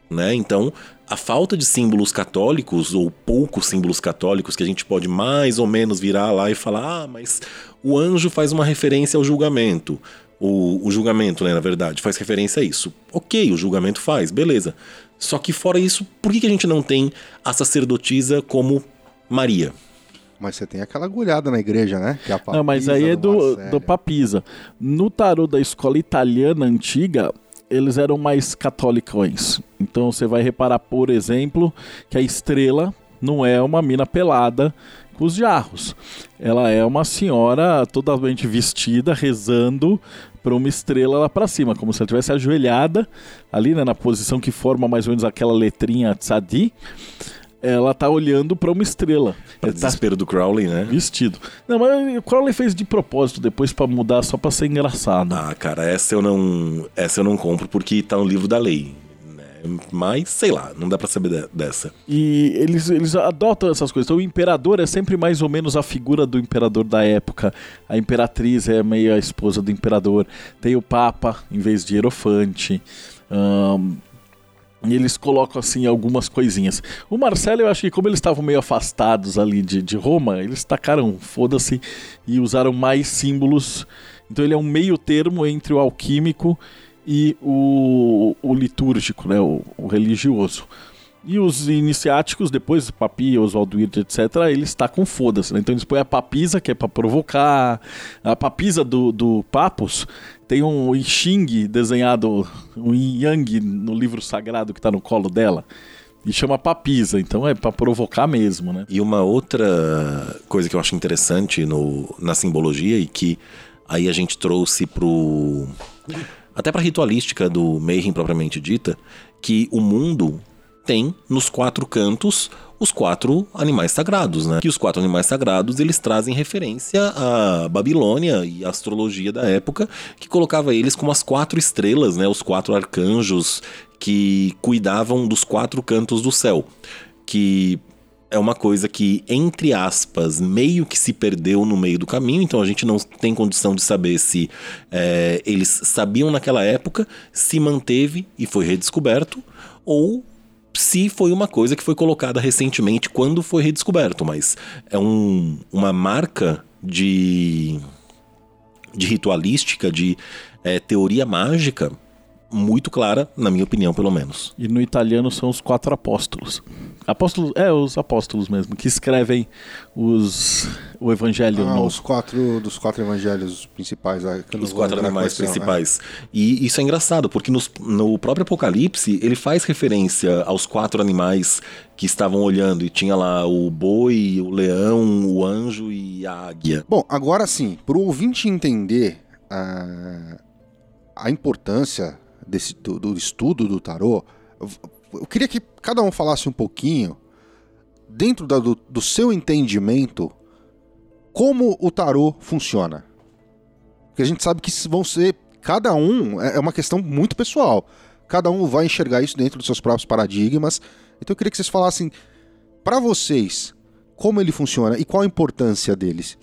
Né? Então, a falta de símbolos católicos, ou poucos símbolos católicos, que a gente pode mais ou menos virar lá e falar: ah, mas o anjo faz uma referência ao julgamento. O, o julgamento, né, na verdade, faz referência a isso. Ok, o julgamento faz, beleza. Só que fora isso, por que, que a gente não tem a sacerdotisa como Maria? Mas você tem aquela agulhada na igreja, né? Que é a não, mas aí é do, do Papisa. No tarô da escola italiana antiga, eles eram mais católicos. Então você vai reparar, por exemplo, que a estrela não é uma mina pelada com os jarros. Ela é uma senhora totalmente vestida, rezando para uma estrela lá para cima, como se ela tivesse ajoelhada ali, né, na posição que forma mais ou menos aquela letrinha tzadi ela tá olhando para uma estrela. Para tá desespero do Crowley, né? Vestido. Não, mas o Crowley fez de propósito depois para mudar só para ser engraçado. Ah, cara, essa eu não, essa eu não compro porque tá no livro da lei. Né? Mas, sei lá, não dá pra saber dessa. E eles, eles adotam essas coisas. Então, o imperador é sempre mais ou menos a figura do imperador da época. A imperatriz é meio a esposa do imperador. Tem o Papa em vez de Hierofante. Um, e eles colocam assim algumas coisinhas. O Marcelo, eu acho que como eles estavam meio afastados ali de, de Roma, eles tacaram foda-se e usaram mais símbolos. Então ele é um meio termo entre o alquímico e o, o litúrgico, né, o, o religioso. E os iniciáticos, depois, Papi, Oswaldo Wirth, etc., eles com foda-se. Né? Então eles põem a papisa, que é para provocar. A papisa do, do Papos tem um Xing desenhado, um Yang no livro sagrado que está no colo dela. E chama papisa, então é para provocar mesmo, né? E uma outra coisa que eu acho interessante no, na simbologia e que aí a gente trouxe pro. Até pra ritualística do Mayhem propriamente dita, que o mundo tem nos quatro cantos os quatro animais sagrados, né? Que os quatro animais sagrados eles trazem referência à Babilônia e à astrologia da época, que colocava eles como as quatro estrelas, né? Os quatro arcanjos que cuidavam dos quatro cantos do céu, que é uma coisa que, entre aspas, meio que se perdeu no meio do caminho, então a gente não tem condição de saber se é, eles sabiam naquela época, se manteve e foi redescoberto, ou se foi uma coisa que foi colocada recentemente quando foi redescoberto, mas é um, uma marca de, de ritualística, de é, teoria mágica muito clara, na minha opinião, pelo menos. E no italiano são os quatro apóstolos. Apóstolos, é, os apóstolos mesmo, que escrevem os, o evangelho ah. Os quatro, dos quatro evangelhos principais. Os quatro animais principais. Né? E isso é engraçado, porque nos, no próprio Apocalipse, ele faz referência aos quatro animais que estavam olhando. E tinha lá o boi, o leão, o anjo e a águia. Bom, agora sim, para o ouvinte entender uh, a importância desse, do, do estudo do tarô, eu queria que cada um falasse um pouquinho, dentro da, do, do seu entendimento, como o tarô funciona. Porque a gente sabe que vão ser. Cada um é, é uma questão muito pessoal. Cada um vai enxergar isso dentro dos seus próprios paradigmas. Então eu queria que vocês falassem, para vocês, como ele funciona e qual a importância deles.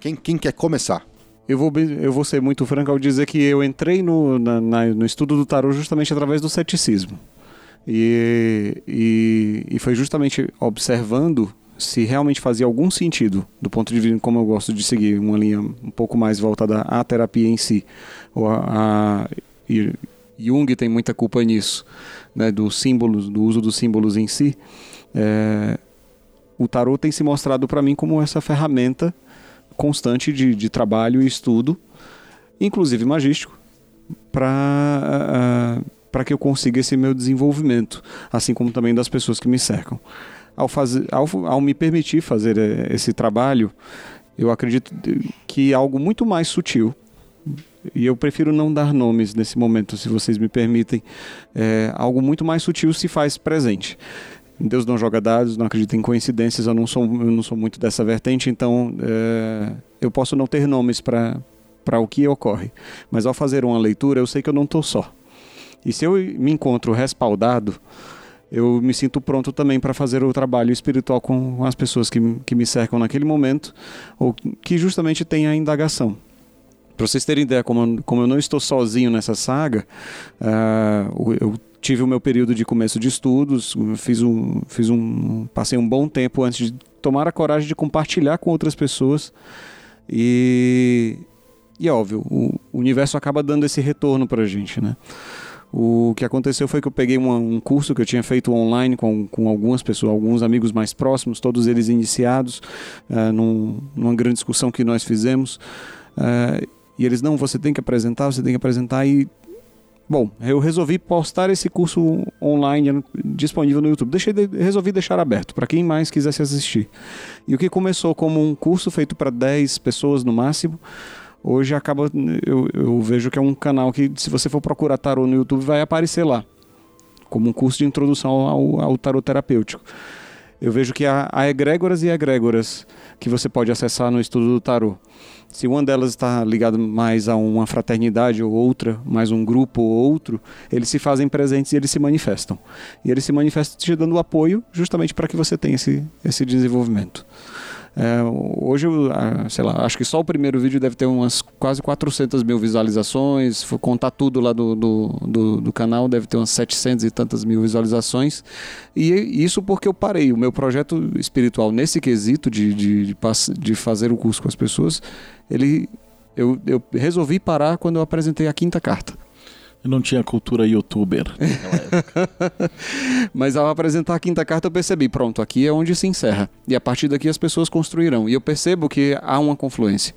Quem, quem quer começar? Eu vou, eu vou ser muito franco ao dizer que eu entrei no, na, na, no estudo do tarô justamente através do ceticismo. E, e, e foi justamente observando se realmente fazia algum sentido, do ponto de vista como eu gosto de seguir uma linha um pouco mais voltada à terapia em si. Ou a, a Jung tem muita culpa nisso, né, dos símbolos, do uso dos símbolos em si. É, o tarot tem se mostrado para mim como essa ferramenta constante de, de trabalho e estudo, inclusive magístico, para para que eu consiga esse meu desenvolvimento, assim como também das pessoas que me cercam. ao, fazer, ao, ao me permitir fazer eh, esse trabalho, eu acredito que algo muito mais sutil, e eu prefiro não dar nomes nesse momento, se vocês me permitem, é, algo muito mais sutil se faz presente. Deus não joga dados, não acredito em coincidências, eu não sou, eu não sou muito dessa vertente, então é, eu posso não ter nomes para o que ocorre. Mas ao fazer uma leitura, eu sei que eu não estou só. E se eu me encontro respaldado, eu me sinto pronto também para fazer o trabalho espiritual com as pessoas que, que me cercam naquele momento, ou que justamente têm a indagação. Para vocês terem ideia, como, como eu não estou sozinho nessa saga, uh, eu tive o meu período de começo de estudos, fiz um, fiz um, passei um bom tempo antes de tomar a coragem de compartilhar com outras pessoas e, e é óbvio, o, universo acaba dando esse retorno para a gente, né? O que aconteceu foi que eu peguei uma, um curso que eu tinha feito online com, com algumas pessoas, alguns amigos mais próximos, todos eles iniciados, uh, num, numa grande discussão que nós fizemos. Uh, e eles, não, você tem que apresentar, você tem que apresentar. E, bom, eu resolvi postar esse curso online disponível no YouTube. Deixei de, resolvi deixar aberto para quem mais quisesse assistir. E o que começou como um curso feito para 10 pessoas no máximo, hoje acaba. Eu, eu vejo que é um canal que, se você for procurar tarô no YouTube, vai aparecer lá. Como um curso de introdução ao, ao tarô terapêutico. Eu vejo que há, há egrégoras e egrégoras que você pode acessar no estudo do tarô. Se uma delas está ligada mais a uma fraternidade ou outra, mais um grupo ou outro, eles se fazem presentes e eles se manifestam. E eles se manifestam te dando apoio justamente para que você tenha esse, esse desenvolvimento. É, hoje, sei lá, acho que só o primeiro vídeo deve ter umas quase 400 mil visualizações. For contar tudo lá do, do, do, do canal, deve ter umas 700 e tantas mil visualizações. E isso porque eu parei. O meu projeto espiritual, nesse quesito de, de, de, de fazer o curso com as pessoas, ele, eu, eu resolvi parar quando eu apresentei a quinta carta. Eu não tinha cultura youtuber Mas ao apresentar a quinta carta eu percebi, pronto, aqui é onde se encerra. E a partir daqui as pessoas construirão. E eu percebo que há uma confluência.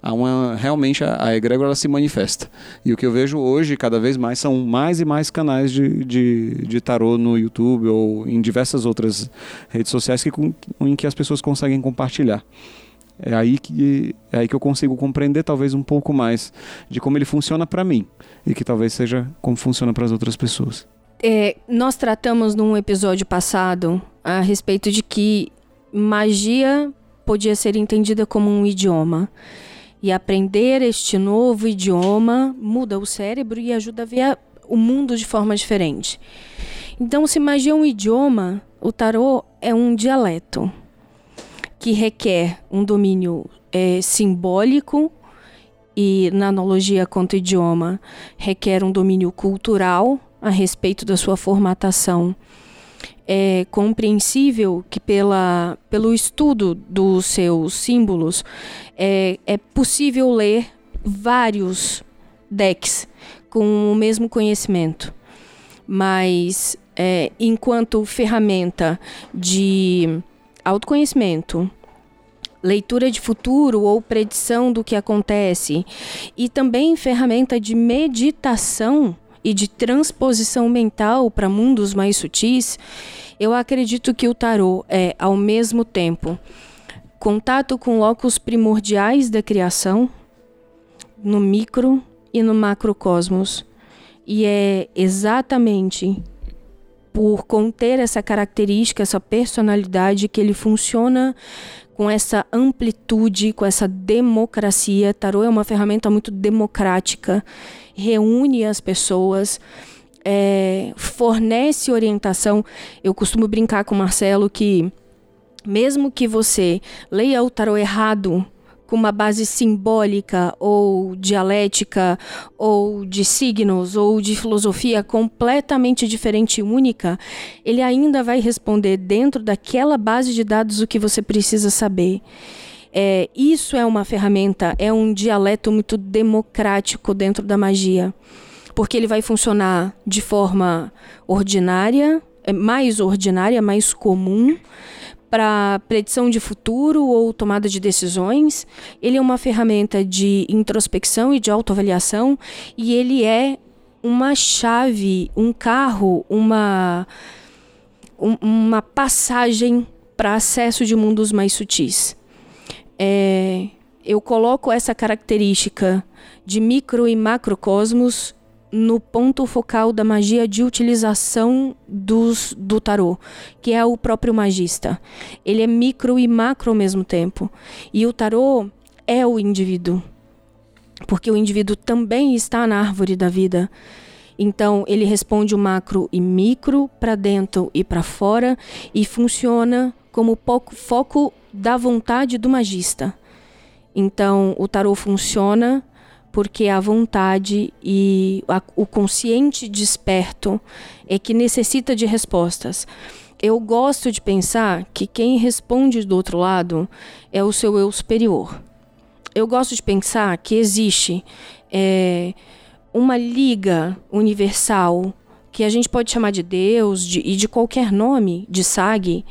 Há uma, realmente a, a egrégora se manifesta. E o que eu vejo hoje, cada vez mais, são mais e mais canais de, de, de tarô no YouTube ou em diversas outras redes sociais que, em que as pessoas conseguem compartilhar. É aí que é aí que eu consigo compreender talvez um pouco mais de como ele funciona para mim e que talvez seja como funciona para as outras pessoas. É, nós tratamos num episódio passado a respeito de que magia podia ser entendida como um idioma. E aprender este novo idioma muda o cérebro e ajuda a ver o mundo de forma diferente. Então, se magia é um idioma, o tarô é um dialeto que requer um domínio é, simbólico e, na analogia quanto idioma, requer um domínio cultural a respeito da sua formatação. É compreensível que, pela, pelo estudo dos seus símbolos, é, é possível ler vários decks com o mesmo conhecimento. Mas, é, enquanto ferramenta de autoconhecimento, leitura de futuro ou predição do que acontece, e também ferramenta de meditação e de transposição mental para mundos mais sutis, eu acredito que o tarô é, ao mesmo tempo, contato com locos primordiais da criação, no micro e no macrocosmos. E é exatamente por conter essa característica, essa personalidade, que ele funciona com essa amplitude, com essa democracia. Tarô é uma ferramenta muito democrática, reúne as pessoas. É, fornece orientação. Eu costumo brincar com o Marcelo que, mesmo que você leia o tarô errado, com uma base simbólica ou dialética ou de signos ou de filosofia completamente diferente e única, ele ainda vai responder dentro daquela base de dados o que você precisa saber. É, isso é uma ferramenta, é um dialeto muito democrático dentro da magia, porque ele vai funcionar de forma ordinária, é mais ordinária, mais comum para predição de futuro ou tomada de decisões. Ele é uma ferramenta de introspecção e de autoavaliação e ele é uma chave, um carro, uma um, uma passagem para acesso de mundos mais sutis. É, eu coloco essa característica de micro e macrocosmos no ponto focal da magia de utilização dos, do tarô, que é o próprio magista. Ele é micro e macro ao mesmo tempo. E o tarô é o indivíduo, porque o indivíduo também está na árvore da vida. Então, ele responde o macro e micro para dentro e para fora e funciona como foco da vontade do magista. Então, o tarô funciona porque a vontade e a, o consciente desperto é que necessita de respostas. Eu gosto de pensar que quem responde do outro lado é o seu eu superior. Eu gosto de pensar que existe é, uma liga universal que a gente pode chamar de Deus de, e de qualquer nome, de SAG,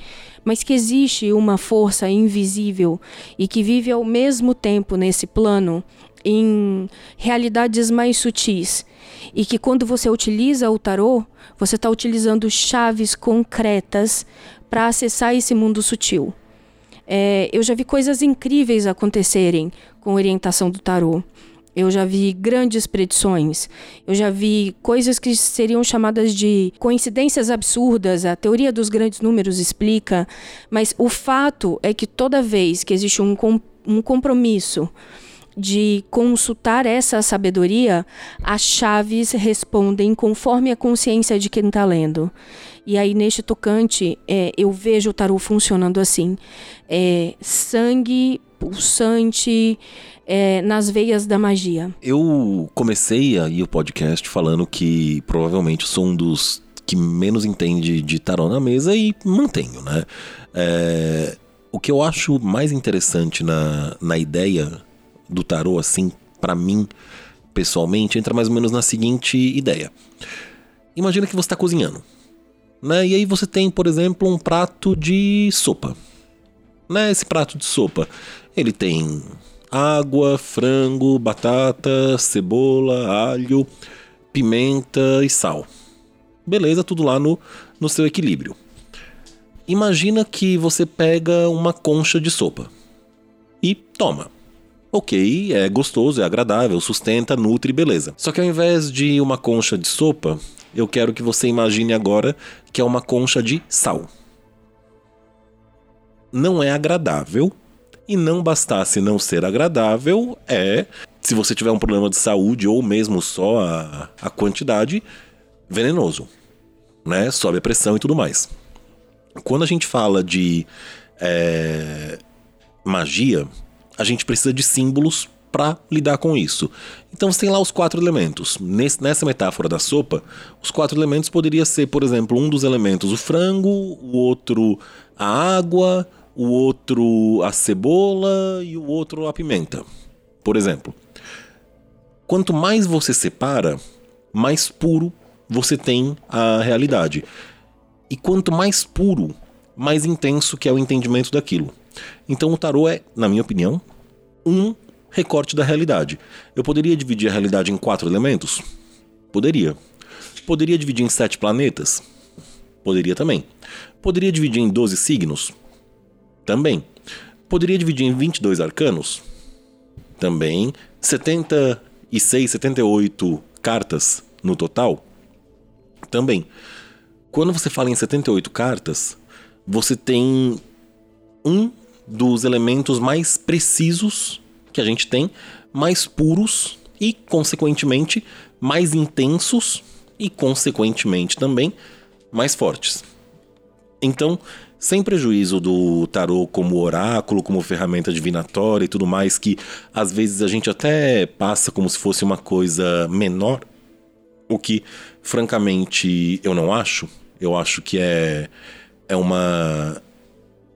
mas que existe uma força invisível e que vive ao mesmo tempo nesse plano em realidades mais sutis. E que quando você utiliza o tarô, você está utilizando chaves concretas para acessar esse mundo sutil. É, eu já vi coisas incríveis acontecerem com orientação do tarô. Eu já vi grandes predições. Eu já vi coisas que seriam chamadas de coincidências absurdas. A teoria dos grandes números explica. Mas o fato é que toda vez que existe um, um compromisso de consultar essa sabedoria, as chaves respondem conforme a consciência de quem está lendo. E aí, neste tocante, é, eu vejo o tarô funcionando assim: é, sangue pulsante é, nas veias da magia. Eu comecei aí o podcast falando que provavelmente sou um dos que menos entende de tarô na mesa e mantenho, né? É, o que eu acho mais interessante na, na ideia do tarô, assim, para mim, pessoalmente, entra mais ou menos na seguinte ideia. Imagina que você está cozinhando, né? E aí você tem, por exemplo, um prato de sopa. Né? Esse prato de sopa, ele tem água, frango, batata, cebola, alho, pimenta e sal. Beleza, tudo lá no, no seu equilíbrio. Imagina que você pega uma concha de sopa e toma. Ok, é gostoso, é agradável, sustenta, nutre, beleza. Só que ao invés de uma concha de sopa, eu quero que você imagine agora que é uma concha de sal. Não é agradável, e não bastasse não ser agradável, é, se você tiver um problema de saúde ou mesmo só a, a quantidade, venenoso. Né? Sobe a pressão e tudo mais. Quando a gente fala de é, magia, a gente precisa de símbolos para lidar com isso. Então você tem lá os quatro elementos. Nesse, nessa metáfora da sopa, os quatro elementos poderia ser, por exemplo, um dos elementos o frango, o outro a água, o outro a cebola e o outro a pimenta, por exemplo. Quanto mais você separa, mais puro você tem a realidade. E quanto mais puro, mais intenso que é o entendimento daquilo. Então o tarô é, na minha opinião, um recorte da realidade. Eu poderia dividir a realidade em quatro elementos? Poderia. Poderia dividir em sete planetas? Poderia também. Poderia dividir em doze signos? Também. Poderia dividir em 22 arcanos? Também. 76, 78 cartas no total? Também. Quando você fala em 78 cartas, você tem um dos elementos mais precisos que a gente tem, mais puros e, consequentemente, mais intensos e, consequentemente, também mais fortes. Então, sem prejuízo do tarô como oráculo, como ferramenta divinatória e tudo mais, que às vezes a gente até passa como se fosse uma coisa menor, o que francamente eu não acho. Eu acho que é, é uma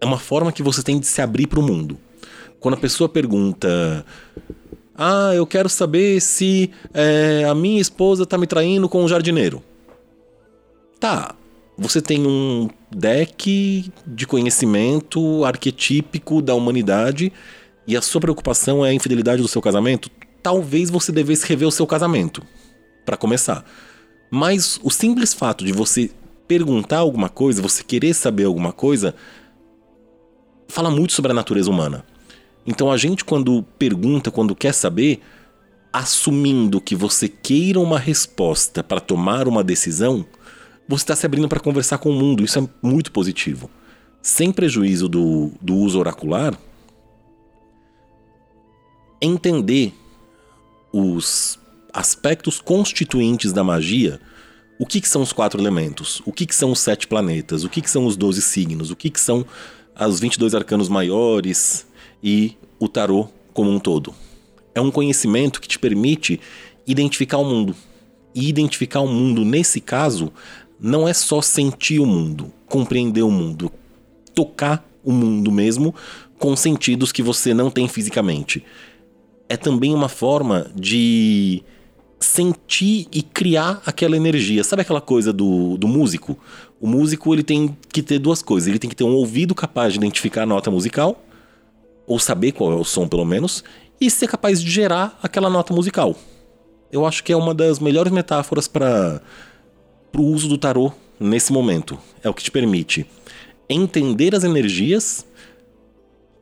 é uma forma que você tem de se abrir para o mundo. Quando a pessoa pergunta: Ah, eu quero saber se é, a minha esposa está me traindo com um jardineiro. Tá, você tem um deck de conhecimento arquetípico da humanidade e a sua preocupação é a infidelidade do seu casamento, talvez você devesse rever o seu casamento, para começar. Mas o simples fato de você perguntar alguma coisa, você querer saber alguma coisa, fala muito sobre a natureza humana. Então a gente, quando pergunta, quando quer saber, assumindo que você queira uma resposta para tomar uma decisão, você está se abrindo para conversar com o mundo. Isso é muito positivo. Sem prejuízo do, do uso oracular, entender os aspectos constituintes da magia, o que, que são os quatro elementos, o que, que são os sete planetas, o que, que são os doze signos, o que, que são os 22 arcanos maiores e o tarô como um todo. É um conhecimento que te permite identificar o mundo. E identificar o mundo, nesse caso, não é só sentir o mundo, compreender o mundo, tocar o mundo mesmo com sentidos que você não tem fisicamente. É também uma forma de sentir e criar aquela energia. Sabe aquela coisa do, do músico? O músico ele tem que ter duas coisas. Ele tem que ter um ouvido capaz de identificar a nota musical, ou saber qual é o som, pelo menos, e ser capaz de gerar aquela nota musical. Eu acho que é uma das melhores metáforas para o uso do tarô nesse momento. É o que te permite entender as energias,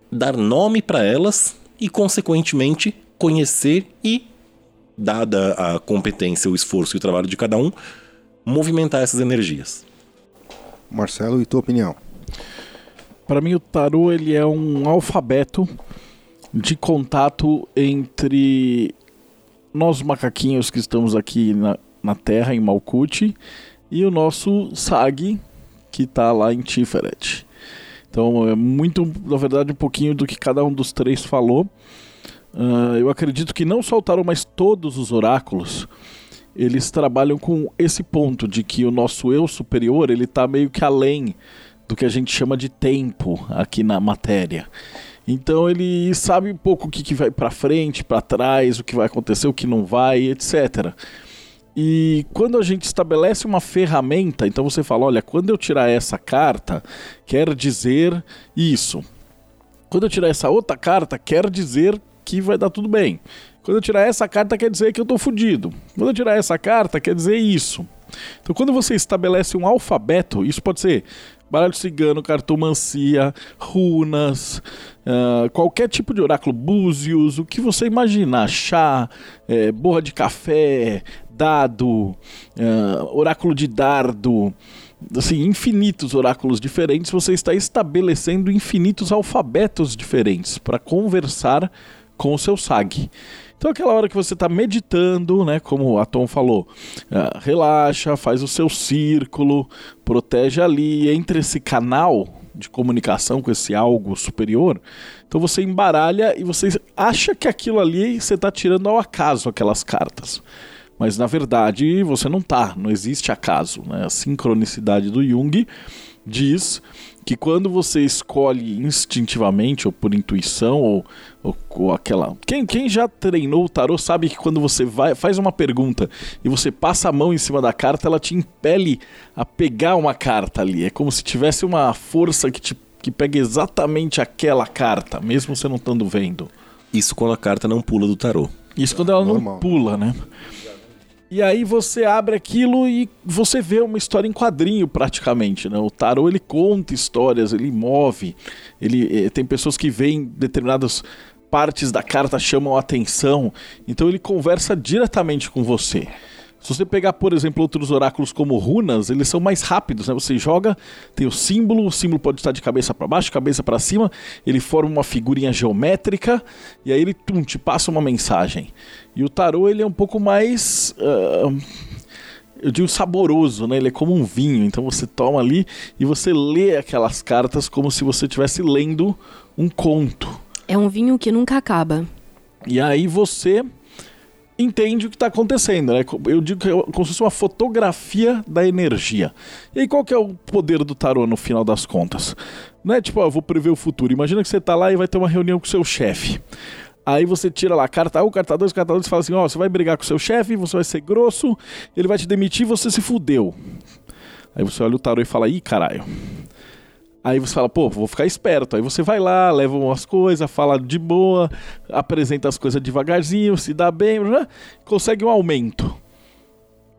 dar nome para elas e, consequentemente, conhecer e dada a competência, o esforço e o trabalho de cada um, movimentar essas energias. Marcelo, e tua opinião? Para mim, o tarô ele é um alfabeto de contato entre nós macaquinhos que estamos aqui na, na Terra, em Malkuth, e o nosso SAG, que está lá em Tiferet. Então, é muito, na verdade, um pouquinho do que cada um dos três falou. Uh, eu acredito que não só o tarô, mas todos os oráculos, eles trabalham com esse ponto de que o nosso eu superior, ele está meio que além do que a gente chama de tempo aqui na matéria. Então ele sabe um pouco o que, que vai para frente, para trás, o que vai acontecer, o que não vai, etc. E quando a gente estabelece uma ferramenta, então você fala, olha, quando eu tirar essa carta, quer dizer isso. Quando eu tirar essa outra carta, quer dizer que vai dar tudo bem. Quando eu tirar essa carta, quer dizer que eu estou fudido. Quando eu tirar essa carta, quer dizer isso. Então, quando você estabelece um alfabeto, isso pode ser baralho cigano, cartomancia, runas, uh, qualquer tipo de oráculo, búzios, o que você imaginar, chá, é, borra de café, dado, uh, oráculo de dardo, assim, infinitos oráculos diferentes, você está estabelecendo infinitos alfabetos diferentes para conversar com o seu SAG. Então, aquela hora que você está meditando, né, como a Tom falou, uh, relaxa, faz o seu círculo, protege ali, entre esse canal de comunicação com esse algo superior. Então você embaralha e você acha que aquilo ali você está tirando ao acaso aquelas cartas. Mas na verdade você não tá, não existe acaso. Né? A sincronicidade do Jung diz que quando você escolhe instintivamente ou por intuição ou, ou, ou, aquela quem, quem já treinou o tarô sabe que quando você vai faz uma pergunta e você passa a mão em cima da carta ela te impele a pegar uma carta ali. É como se tivesse uma força que te que pega exatamente aquela carta mesmo você não estando vendo. Isso quando a carta não pula do tarô. Isso quando ela Normal. não pula né e aí você abre aquilo e você vê uma história em quadrinho praticamente, né? O tarô ele conta histórias, ele move, ele eh, tem pessoas que veem determinadas partes da carta chamam a atenção, então ele conversa diretamente com você. Se você pegar, por exemplo, outros oráculos como runas, eles são mais rápidos, né? Você joga, tem o símbolo, o símbolo pode estar de cabeça para baixo, cabeça para cima, ele forma uma figurinha geométrica e aí ele tum, te passa uma mensagem. E o tarô ele é um pouco mais uh, eu digo saboroso, né? Ele é como um vinho, então você toma ali e você lê aquelas cartas como se você estivesse lendo um conto. É um vinho que nunca acaba. E aí você entende o que está acontecendo, né? Eu digo que é como se fosse uma fotografia da energia. E aí qual que é o poder do tarô no final das contas? Não é tipo, ó, eu vou prever o futuro. Imagina que você está lá e vai ter uma reunião com o seu chefe. Aí você tira lá carta 1, carta 2, carta 2 e fala assim: ó, você vai brigar com o seu chefe, você vai ser grosso, ele vai te demitir você se fudeu. Aí você olha o tarô e fala: ih, caralho. Aí você fala, pô, vou ficar esperto. Aí você vai lá, leva umas coisas, fala de boa, apresenta as coisas devagarzinho, se dá bem, né? consegue um aumento.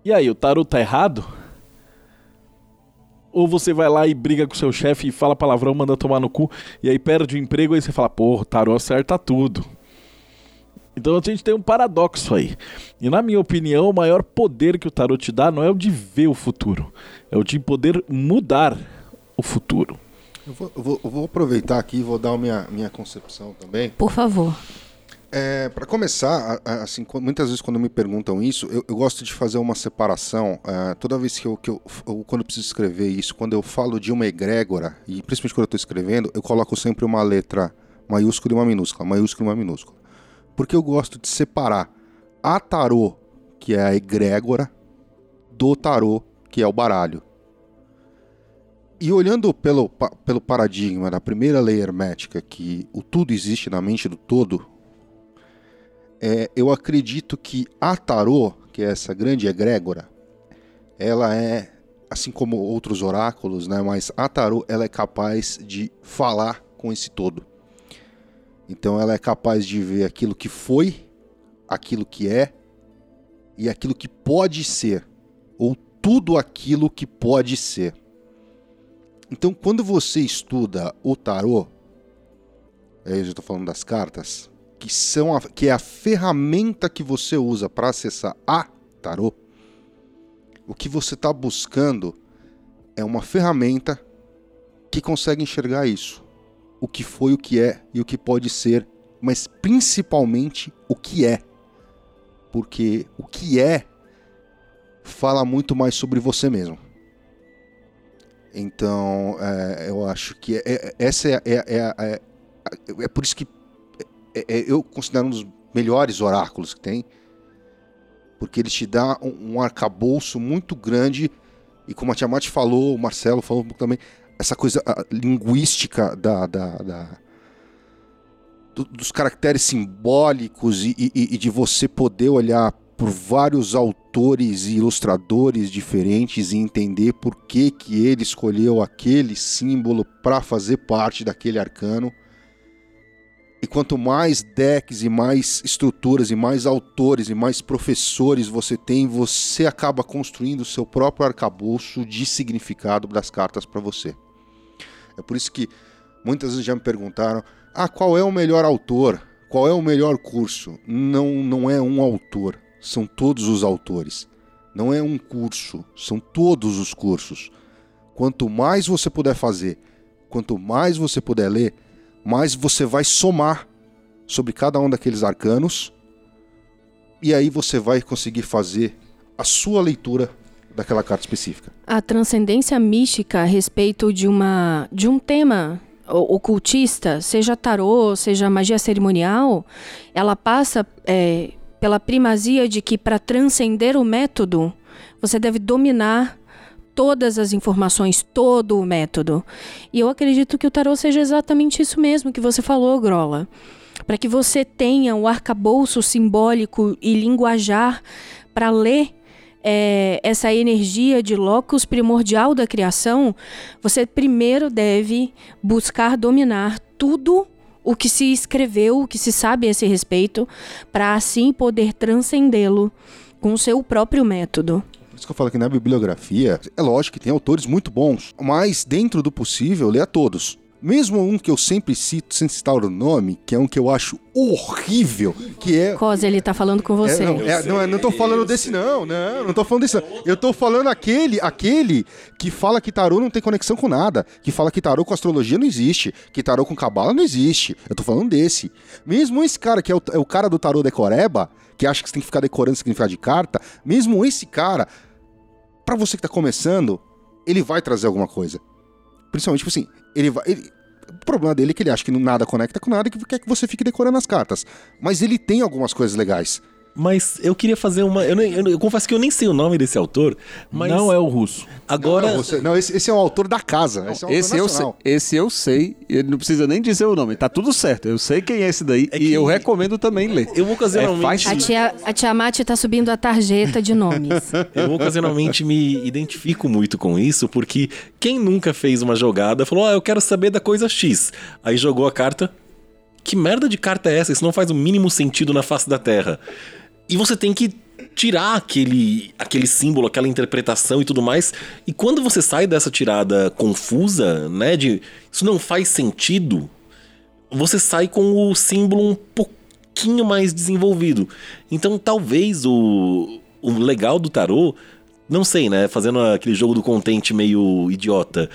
E aí, o tarot tá errado? Ou você vai lá e briga com seu chefe e fala palavrão, manda tomar no cu, e aí perde o emprego, aí você fala, pô, tarô acerta tudo. Então a gente tem um paradoxo aí. E na minha opinião, o maior poder que o tarô te dá não é o de ver o futuro, é o de poder mudar o futuro. Eu vou, eu vou- eu vou aproveitar aqui e vou dar a minha, minha concepção também. Por favor. É, para começar, assim, muitas vezes quando me perguntam isso, eu, eu gosto de fazer uma separação. é, toda vez que eu, que eu, eu- quando eu preciso escrever isso, quando eu falo de uma egrégora, e principalmente quando eu estou escrevendo, eu coloco sempre uma letra maiúscula e uma minúscula, maiúscula e uma minúscula. Porque eu gosto de separar a tarô, que é a egrégora, do tarô, que é o baralho. E olhando pelo, pelo paradigma da primeira lei hermética, que o tudo existe na mente do todo, é, eu acredito que a tarô, que é essa grande egrégora, ela é, assim como outros oráculos, né, mas a tarô ela é capaz de falar com esse todo. Então ela é capaz de ver aquilo que foi, aquilo que é e aquilo que pode ser, ou tudo aquilo que pode ser. Então, quando você estuda o tarô, aí eu já estou falando das cartas, que são a, que é a ferramenta que você usa para acessar a tarô, o que você está buscando é uma ferramenta que consegue enxergar isso, o que foi, o que é e o que pode ser, mas principalmente o que é, porque o que é fala muito mais sobre você mesmo. Então, é, eu acho que é- é- essa é, é, é, é, é por isso que é- é- eu considero um dos melhores oráculos que tem, porque ele te dá um, um arcabouço muito grande, e como a Tiamat falou, o Marcelo falou um pouco também, essa coisa ah, linguística da, da- da- do- dos caracteres simbólicos e, e- e de você poder olhar por vários autores e ilustradores diferentes e entender por que, que ele escolheu aquele símbolo para fazer parte daquele arcano. E quanto mais decks e mais estruturas e mais autores e mais professores você tem, você acaba construindo o seu próprio arcabouço de significado das cartas para você. É por isso que muitas vezes já me perguntaram: "Ah, qual é o melhor autor? Qual é o melhor curso?" Não, não é um autor, são todos os autores. Não é um curso, são todos os cursos. Quanto mais você puder fazer, quanto mais você puder ler, mais você vai somar sobre cada um daqueles arcanos e aí você vai conseguir fazer a sua leitura daquela carta específica. A transcendência mística a respeito de uma de um tema ocultista, seja tarô, seja magia cerimonial, ela passa é, pela primazia de que para transcender o método, você deve dominar todas as informações, todo o método. E eu acredito que o tarô seja exatamente isso mesmo que você falou, Grola. Para que você tenha o arcabouço simbólico e linguajar para ler é, essa energia de locus primordial da criação, você primeiro deve buscar dominar tudo o que se escreveu, o que se sabe a esse respeito, para assim poder transcendê-lo com o seu próprio método. Por isso que eu falo que na bibliografia, é lógico que tem autores muito bons, mas dentro do possível, lê a todos. Mesmo um que eu sempre cito, sem citar o nome, que é um que eu acho horrível, que é Cosa, ele tá falando com você. É, não, é, não, é, não tô falando desse não, não, não tô falando desse não. Eu tô falando aquele, aquele que fala que tarô não tem conexão com nada, que fala que tarô com astrologia não existe, que tarô com cabala não existe. Eu tô falando desse. Mesmo esse cara que é o, é o cara do tarô decoreba, que acha que você tem que ficar decorando significado de carta, mesmo esse cara, pra você que tá começando, ele vai trazer alguma coisa. Principalmente, tipo assim, ele vai. ele- o problema dele é que ele acha que nada conecta com nada e que quer que você fique decorando as cartas. Mas ele tem algumas coisas legais. Mas eu queria fazer uma. Eu, nem- eu- eu confesso que eu nem sei o nome desse autor, mas Não é o russo. agora. Não, você- não, esse, esse é o autor da casa. Esse é autor Esse eu, sei, esse eu sei, ele não precisa nem dizer o nome, tá tudo certo. Eu sei quem é esse daí É e que- eu recomendo também ler. Eu ocasionalmente. É. A tia, a tia Mati tá subindo a tarjeta de nomes. Eu ocasionalmente me identifico muito com isso, porque quem nunca fez uma jogada falou: Ah, eu quero saber da coisa X. Aí jogou a carta. Que merda de carta é essa? Isso não faz o mínimo sentido na face da Terra. E você tem que tirar aquele, aquele símbolo, aquela interpretação e tudo mais. E quando você sai dessa tirada confusa, né, de isso não faz sentido, você sai com o símbolo um pouquinho mais desenvolvido. Então talvez o, o legal do tarô, não sei, né, fazendo aquele jogo do contente meio idiota,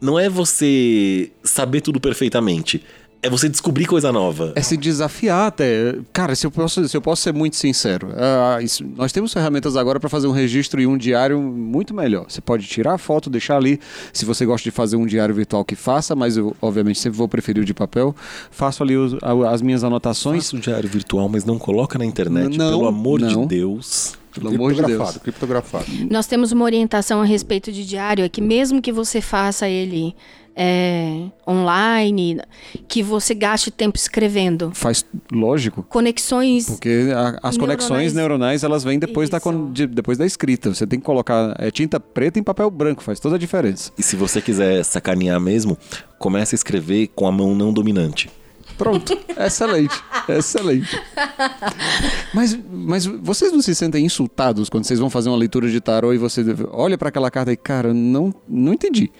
não é você saber tudo perfeitamente é você descobrir coisa nova. É se desafiar até. Cara, se eu posso, se eu posso ser muito sincero, uh, isso, nós temos ferramentas agora para fazer um registro e um diário muito melhor. Você pode tirar a foto, deixar ali. Se você gosta de fazer um diário virtual, que faça, mas eu, obviamente, sempre vou preferir o de papel. Faço ali os, as minhas anotações. Faça um diário virtual, mas não coloca na internet, não, pelo amor não. de Deus. Pelo amor de Deus. Criptografado. Nós temos uma orientação a respeito de diário, é que mesmo que você faça ele é, online, que você gaste tempo escrevendo. Faz lógico. Conexões. Porque a, as conexões neuronais elas vêm depois da, de, depois da escrita. Você tem que colocar é, tinta preta em papel branco, faz toda a diferença. E se você quiser sacanear mesmo, comece a escrever com a mão não dominante. Pronto, excelente, excelente. Mas, mas vocês não se sentem insultados quando vocês vão fazer uma leitura de tarô e você olha para aquela carta e, cara, não, não entendi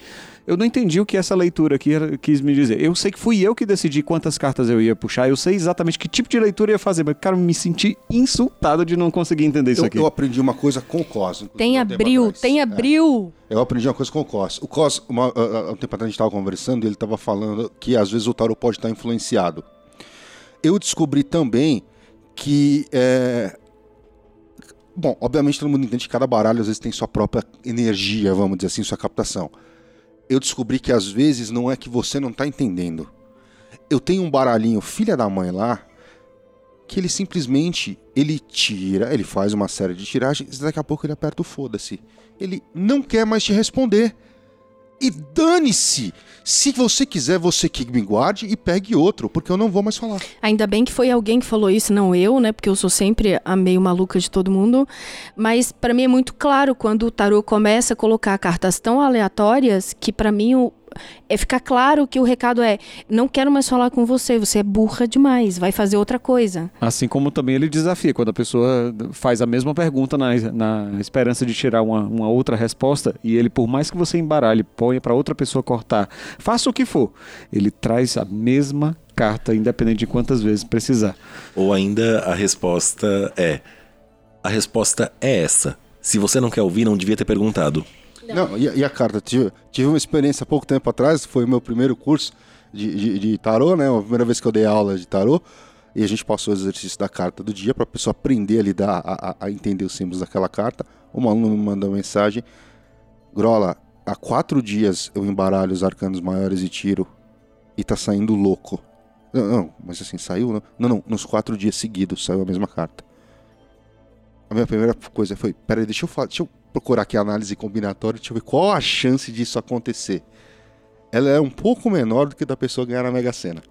eu não entendi o que essa leitura aqui quis me dizer. Eu sei que fui eu que decidi quantas cartas eu ia puxar, eu sei exatamente que tipo de leitura eu ia fazer, mas, cara, me senti insultado de não conseguir entender isso eu, aqui. Eu aprendi uma coisa com o Cos. Tem abril, tem abril. É. Eu aprendi uma coisa com o Cos. O Cos, uma, uh, um tempo atrás a gente estava conversando e ele estava falando que às vezes o tarot pode estar influenciado. Eu descobri também que é, Bom, obviamente todo mundo entende que cada baralho às vezes tem sua própria energia, vamos dizer assim, sua captação eu descobri que às vezes não é que você não está entendendo. Eu tenho um baralhinho filha da mãe lá que ele simplesmente ele tira, ele faz uma série de tiragens e daqui a pouco ele aperta o foda-se. Ele não quer mais te responder. E dane-se! Se você quiser, você que me guarde e pegue outro, porque eu não vou mais falar. Ainda bem que foi alguém que falou isso, não eu, né? Porque eu sou sempre a meio maluca de todo mundo. Mas para mim é muito claro quando o tarô começa a colocar cartas tão aleatórias que para mim o, é ficar claro que o recado é: não quero mais falar com você, você é burra demais, vai fazer outra coisa. Assim como também ele desafia, quando a pessoa faz a mesma pergunta na, na esperança de tirar uma, uma outra resposta, e ele, por mais que você embaralhe, ponha para outra pessoa cortar, faça o que for, ele traz a mesma carta, independente de quantas vezes precisar. Ou ainda a resposta é: a resposta é essa. Se você não quer ouvir, não devia ter perguntado. Não, e, e, a carta? Tive, tive uma experiência há pouco tempo atrás, foi o meu primeiro curso de, de, de tarô, né? A primeira vez que eu dei aula de tarô. E a gente passou o exercício da carta do dia para a pessoa aprender a lidar, a, a, entender os símbolos daquela carta. Uma aluna me mandou uma mensagem: Grola, há quatro dias eu embaralho os arcanos maiores e tiro e tá saindo louco. Não, não mas assim, saiu? Não? não, não, nos quatro dias seguidos saiu a mesma carta. A minha primeira coisa foi: peraí, deixa eu falar, deixa eu procurar aqui análise combinatória, deixa eu ver qual a chance disso acontecer. Ela é um pouco menor do que da pessoa ganhar na Mega Sena.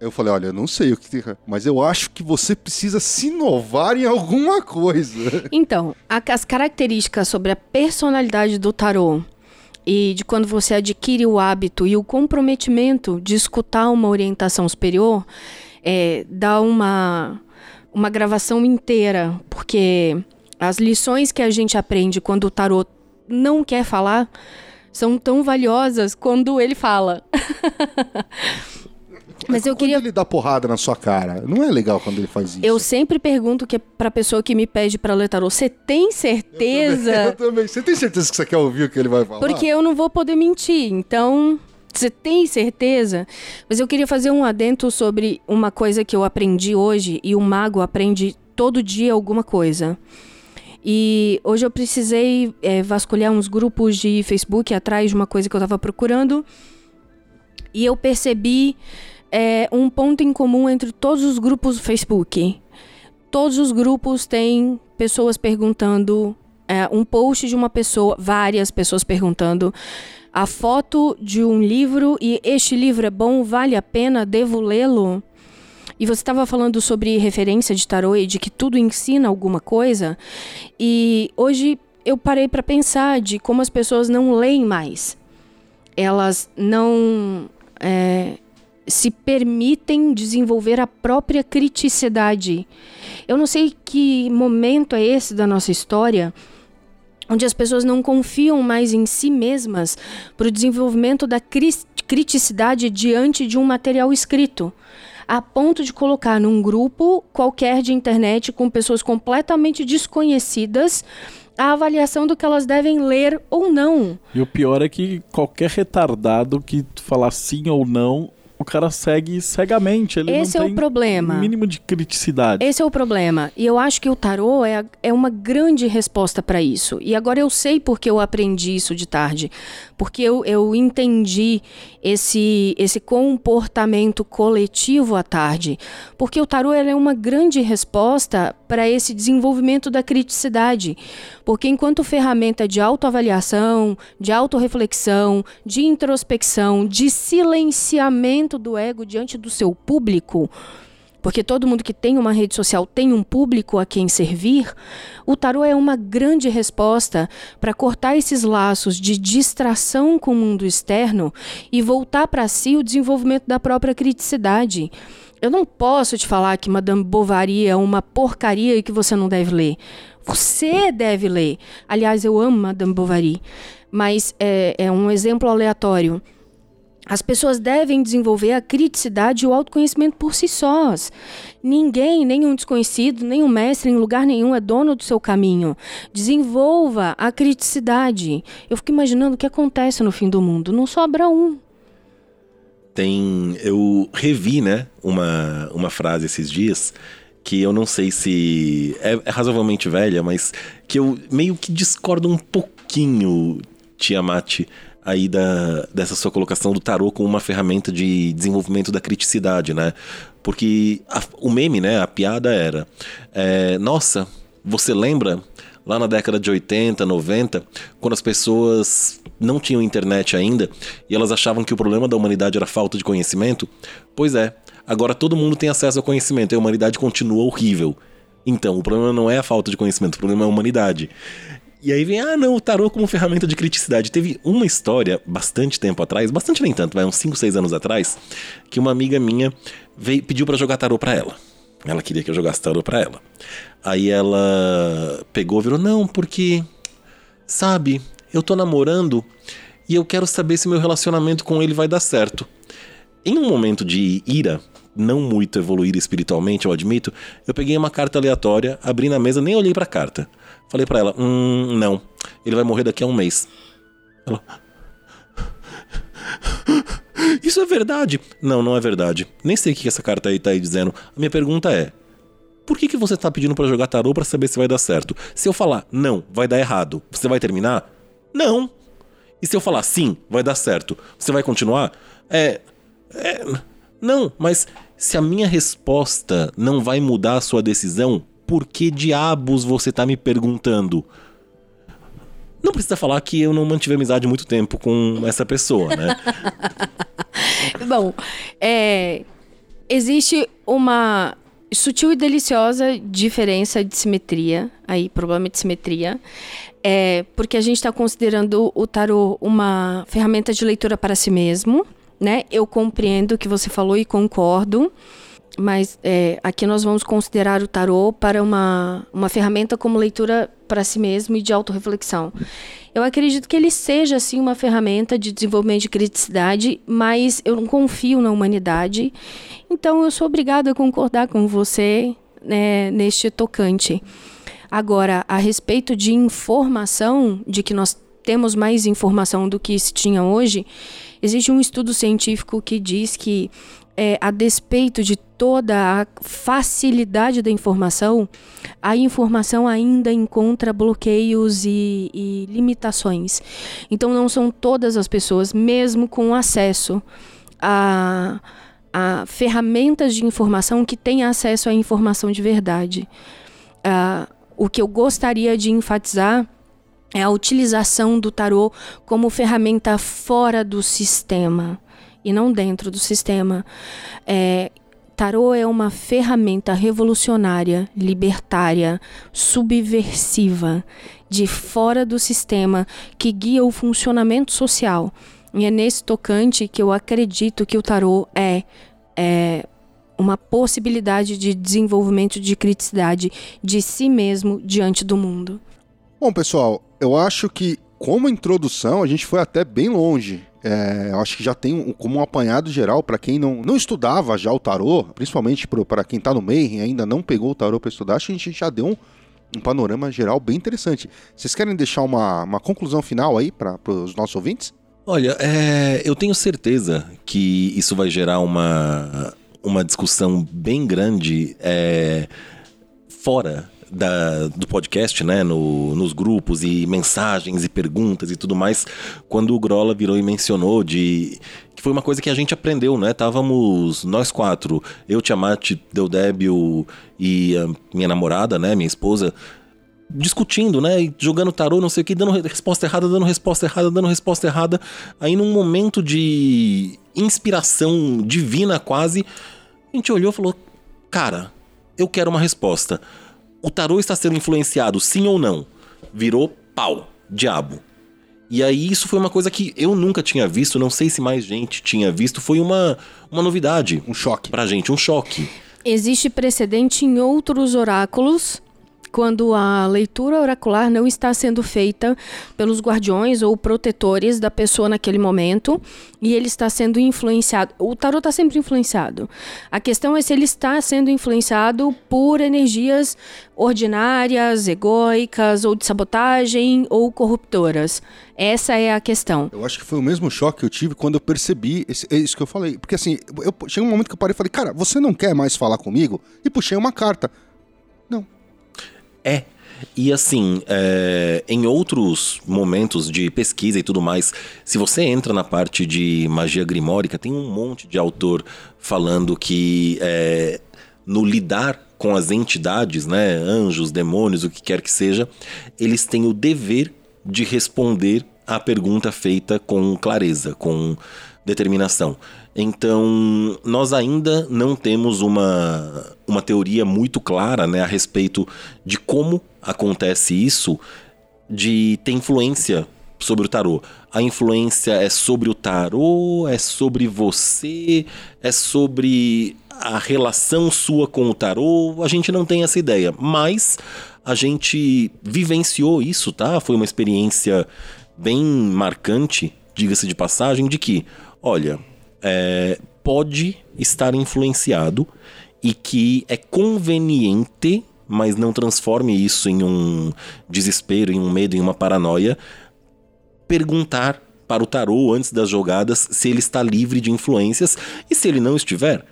Eu falei, olha, eu não sei o que, mas eu acho que você precisa se inovar em alguma coisa. Então, as características sobre a personalidade do tarô e de quando você adquire o hábito e o comprometimento de escutar uma orientação superior, é, dá uma uma gravação inteira, porque as lições que a gente aprende quando o tarot não quer falar são tão valiosas quando ele fala. Mas eu quando queria. ele dá porrada na sua cara, não é legal quando ele faz isso. Eu sempre pergunto que pra pessoa que me pede pra ler tarô, você tem certeza? Eu também, eu também. Você tem certeza que você quer ouvir o que ele vai falar? Porque eu não vou poder mentir, então. Você tem certeza? Mas eu queria fazer um adento sobre uma coisa que eu aprendi hoje e o mago aprende todo dia alguma coisa. E hoje eu precisei é, vasculhar uns grupos de Facebook atrás de uma coisa que eu estava procurando. E eu percebi é, um ponto em comum entre todos os grupos do Facebook. Todos os grupos têm pessoas perguntando, é, um post de uma pessoa, várias pessoas perguntando a foto de um livro e este livro é bom, vale a pena, devo lê-lo? E você estava falando sobre referência de tarô e de que tudo ensina alguma coisa. E hoje eu parei para pensar de como as pessoas não leem mais. Elas não. É, se permitem desenvolver a própria criticidade. Eu não sei que momento é esse da nossa história onde as pessoas não confiam mais em si mesmas para o desenvolvimento da criticidade diante de um material escrito a ponto de colocar num grupo qualquer de internet com pessoas completamente desconhecidas a avaliação do que elas devem ler ou não. E o pior é que qualquer retardado que falar sim ou não o cara segue cegamente. Ele Esse não é tem o problema. mínimo de criticidade. Esse é o problema. E eu acho que o tarô é, é uma grande resposta para isso. E agora eu sei porque eu aprendi isso de tarde. Porque eu, eu entendi esse, esse comportamento coletivo à tarde. Porque o tarô é uma grande resposta para esse desenvolvimento da criticidade. Porque enquanto ferramenta de autoavaliação, de autorreflexão, de introspecção, de silenciamento do ego diante do seu público, porque todo mundo que tem uma rede social tem um público a quem servir, o tarô é uma grande resposta para cortar esses laços de distração com o mundo externo e voltar para si o desenvolvimento da própria criticidade. Eu não posso te falar que Madame Bovary é uma porcaria e que você não deve ler. Você deve ler. Aliás, eu amo Madame Bovary, mas é, é um exemplo aleatório. As pessoas devem desenvolver a criticidade e o autoconhecimento por si sós. Ninguém, nenhum desconhecido, nenhum mestre em lugar nenhum é dono do seu caminho. Desenvolva a criticidade. Eu fico imaginando o que acontece no fim do mundo. Não sobra um. Tem. Eu revi, né, uma, uma frase esses dias que eu não sei se é, é razoavelmente velha, mas que eu meio que discordo um pouquinho, Tiamat, aí da, dessa sua colocação do tarô como uma ferramenta de desenvolvimento da criticidade, né? Porque a, o meme, né, a piada era: é, nossa, você lembra lá na década de 80, 90, quando as pessoas não tinham internet ainda e elas achavam que o problema da humanidade era falta de conhecimento? Pois é, agora todo mundo tem acesso ao conhecimento e a humanidade continua horrível. Então, o problema não é a falta de conhecimento, o problema é a humanidade. E aí vem, ah, não, o tarô como ferramenta de criticidade. Teve uma história bastante tempo atrás, bastante nem tanto, vai uns 5, 6 anos atrás, que uma amiga minha veio, pediu para jogar tarô para ela. Ela queria que eu jogasse tarô para ela. Aí ela pegou virou: Não, porque. Sabe, eu tô namorando e eu quero saber se meu relacionamento com ele vai dar certo. Em um momento de ira, não muito evoluída espiritualmente, eu admito, eu peguei uma carta aleatória, abri na mesa, nem olhei pra carta. Falei para ela: Hum, não. Ele vai morrer daqui a um mês. Ela. Isso é verdade? Não, não é verdade. Nem sei o que essa carta aí tá aí dizendo. A minha pergunta é: por que, que você tá pedindo para jogar tarô para saber se vai dar certo? Se eu falar não, vai dar errado, você vai terminar? Não. E se eu falar sim, vai dar certo, você vai continuar? É. É. Não, mas se a minha resposta não vai mudar a sua decisão, por que diabos você tá me perguntando? Não precisa falar que eu não mantive amizade muito tempo com essa pessoa, né? Bom, é, existe uma sutil e deliciosa diferença de simetria, aí, problema de simetria, é porque a gente está considerando o tarô uma ferramenta de leitura para si mesmo, né? Eu compreendo o que você falou e concordo, mas é, aqui nós vamos considerar o tarô para uma, uma ferramenta como leitura para si mesmo e de autorreflexão. Eu acredito que ele seja, assim, uma ferramenta de desenvolvimento de criticidade, mas eu não confio na humanidade. Então, eu sou obrigada a concordar com você né, neste tocante. Agora, a respeito de informação, de que nós temos mais informação do que se tinha hoje, existe um estudo científico que diz que é, a despeito de toda a facilidade da informação, a informação ainda encontra bloqueios e, e limitações. Então, não são todas as pessoas, mesmo com acesso a, a ferramentas de informação, que têm acesso à informação de verdade. Uh, o que eu gostaria de enfatizar é a utilização do tarô como ferramenta fora do sistema e não dentro do sistema. É, tarô é uma ferramenta revolucionária, libertária, subversiva, de fora do sistema, que guia o funcionamento social. E é nesse tocante que eu acredito que o tarô é, é uma possibilidade de desenvolvimento de criticidade de si mesmo diante do mundo. Bom, pessoal, eu acho que como introdução a gente foi até bem longe. É, acho que já tem um, como um apanhado geral para quem não, não estudava já o tarô, principalmente para quem está no meio e ainda não pegou o tarô para estudar, acho que a gente já deu um, um panorama geral bem interessante. Vocês querem deixar uma, uma conclusão final aí para os nossos ouvintes? Olha, é, eu tenho certeza que isso vai gerar uma, uma discussão bem grande é, fora da, do podcast, né, no, nos grupos e mensagens e perguntas e tudo mais, quando o Grola virou e mencionou de que foi uma coisa que a gente aprendeu, né? Távamos nós quatro, eu, Tiamat, Deudébio e minha namorada, né, minha esposa, discutindo, né? Jogando tarô, não sei o que, dando resposta errada, dando resposta errada, dando resposta errada. Aí num momento de inspiração divina quase, a gente olhou e falou: Cara, eu quero uma resposta. O tarô está sendo influenciado, sim ou não? Virou pau, diabo. E aí isso foi uma coisa que eu nunca tinha visto, não sei se mais gente tinha visto, foi uma, uma novidade. Um choque. Pra gente, um choque. Existe precedente em outros oráculos quando a leitura oracular não está sendo feita pelos guardiões ou protetores da pessoa naquele momento e ele está sendo influenciado. O tarot está sempre influenciado. A questão é se ele está sendo influenciado por energias ordinárias, egóicas ou de sabotagem ou corruptoras. Essa é a questão. Eu acho que foi o mesmo choque que eu tive quando eu percebi esse, é isso que eu falei. Porque assim, eu, chegou um momento que eu parei e falei, cara, você não quer mais falar comigo? E puxei uma carta. É. E assim, é, em outros momentos de pesquisa e tudo mais, se você entra na parte de magia grimórica, tem um monte de autor falando que é, no lidar com as entidades, né, anjos, demônios, o que quer que seja, eles têm o dever de responder à pergunta feita com clareza, com determinação. Então, nós ainda não temos uma, uma teoria muito clara né, a respeito de como acontece isso, de ter influência sobre o tarô. A influência é sobre o tarô, é sobre você, é sobre a relação sua com o tarô. A gente não tem essa ideia, mas a gente vivenciou isso, tá? Foi uma experiência bem marcante, diga-se de passagem, de que, olha, é, pode estar influenciado e que é conveniente, mas não transforme isso em um desespero, em um medo, em uma paranoia, perguntar para o tarô antes das jogadas se ele está livre de influências e se ele não estiver,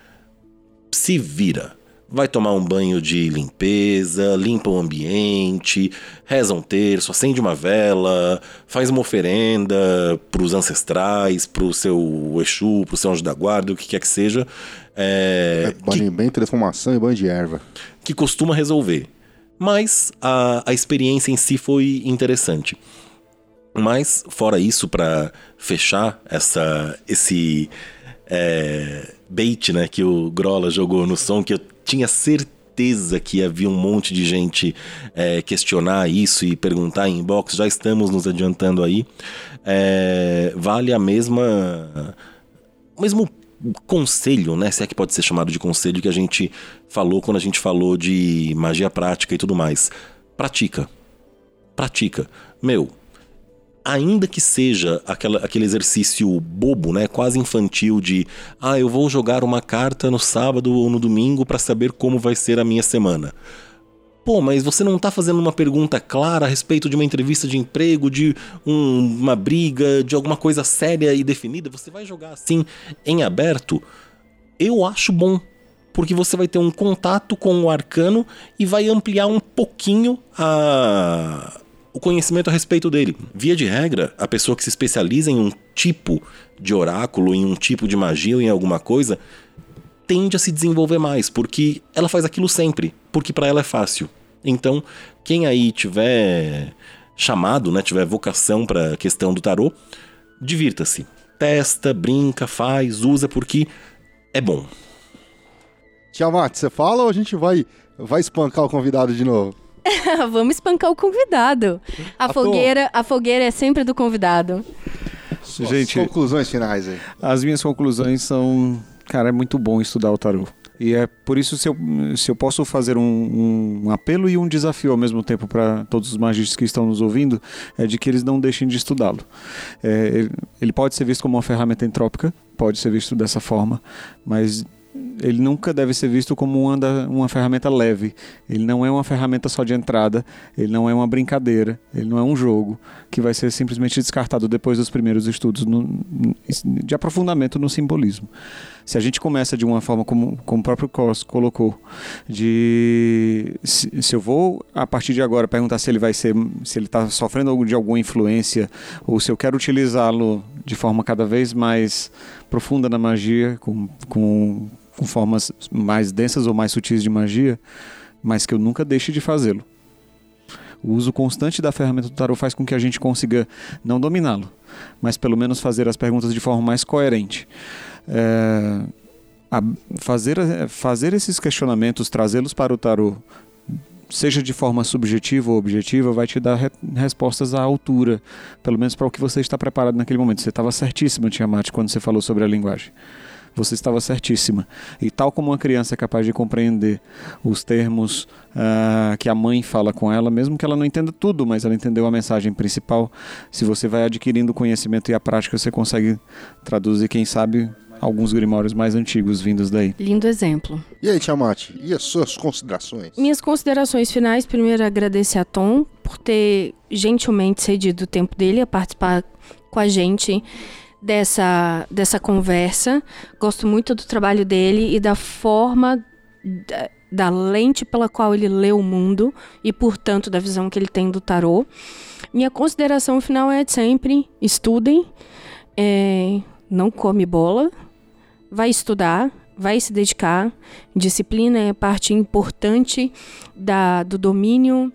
se vira vai tomar um banho de limpeza, limpa o ambiente, reza um terço, acende uma vela, faz uma oferenda para os ancestrais, para o seu Exu, para o seu anjo da guarda, o que quer que seja. É, é banho que, bem, transformação e banho de erva. Que costuma resolver. Mas a, a experiência em si foi interessante. Mas, fora isso, para fechar essa, esse é, bait né, que o Grola jogou no som, que eu tinha certeza que havia um monte de gente é, questionar isso e perguntar em inbox, já estamos nos adiantando aí. É, vale a mesma. O mesmo conselho, né? Se é que pode ser chamado de conselho que a gente falou quando a gente falou de magia prática e tudo mais. Pratica. Pratica. Meu, ainda que seja aquela, aquele exercício bobo, né, quase infantil de, ah, eu vou jogar uma carta no sábado ou no domingo para saber como vai ser a minha semana. Pô, mas você não está fazendo uma pergunta clara a respeito de uma entrevista de emprego, de um, uma briga, de alguma coisa séria e definida? Você vai jogar assim em aberto? Eu acho bom, porque você vai ter um contato com o arcano e vai ampliar um pouquinho a o conhecimento a respeito dele. Via de regra, a pessoa que se especializa em um tipo de oráculo, em um tipo de magia ou em alguma coisa, tende a se desenvolver mais, porque ela faz aquilo sempre, porque para ela é fácil. Então, quem aí tiver chamado, né, tiver vocação para a questão do tarô, divirta-se. Testa, brinca, faz, usa porque é bom. Tiamat, você fala ou a gente vai vai espancar o convidado de novo? Vamos espancar o convidado. A, fogueira, a fogueira é sempre do convidado. Suas Gente- conclusões finais aí. As minhas conclusões são, cara, é muito bom estudar o tarô. E é por isso se eu, se eu posso fazer um, um apelo e um desafio ao mesmo tempo para todos os magistas que estão nos ouvindo, é de que eles não deixem de estudá-lo. É, ele- ele pode ser visto como uma ferramenta entrópica, pode ser visto dessa forma, mas ele nunca deve ser visto como uma, da- uma ferramenta leve. Ele não é uma ferramenta só de entrada, ele não é uma brincadeira, ele não é um jogo que vai ser simplesmente descartado depois dos primeiros estudos no- de aprofundamento no simbolismo. Se a gente começa de uma forma como, como o próprio Cos colocou, de se, se eu vou a partir de agora perguntar se ele vai ser, se ele está sofrendo de alguma influência ou se eu quero utilizá-lo de forma cada vez mais profunda na magia, com, com, com formas mais densas ou mais sutis de magia, mas que eu nunca deixe de fazê-lo. O uso constante da ferramenta do tarot faz com que a gente consiga não dominá-lo, mas pelo menos fazer as perguntas de forma mais coerente. É, a- fazer, fazer esses questionamentos, trazê-los para o tarot, seja de forma subjetiva ou objetiva, vai te dar re- respostas à altura, pelo menos para o que você está preparado naquele momento. Você estava certíssima, Tiamat, quando você falou sobre a linguagem. Você estava certíssima. E tal como uma criança é capaz de compreender os termos ah, que a mãe fala com ela, mesmo que ela não entenda tudo, mas ela entendeu a mensagem principal, se você vai adquirindo o conhecimento e a prática, você consegue traduzir, quem sabe, alguns grimórios mais antigos vindos daí. Lindo exemplo. E aí, Tiamat, e as suas considerações? Minhas considerações finais, primeiro agradecer a Tom por ter gentilmente cedido o tempo dele a participar com a gente dessa, dessa conversa. Gosto muito do trabalho dele e da forma da, da lente pela qual ele lê o mundo e, portanto, da visão que ele tem do tarô. Minha consideração final é sempre: estudem, é, não come bola, vai estudar, vai se dedicar. Disciplina é parte importante da, do domínio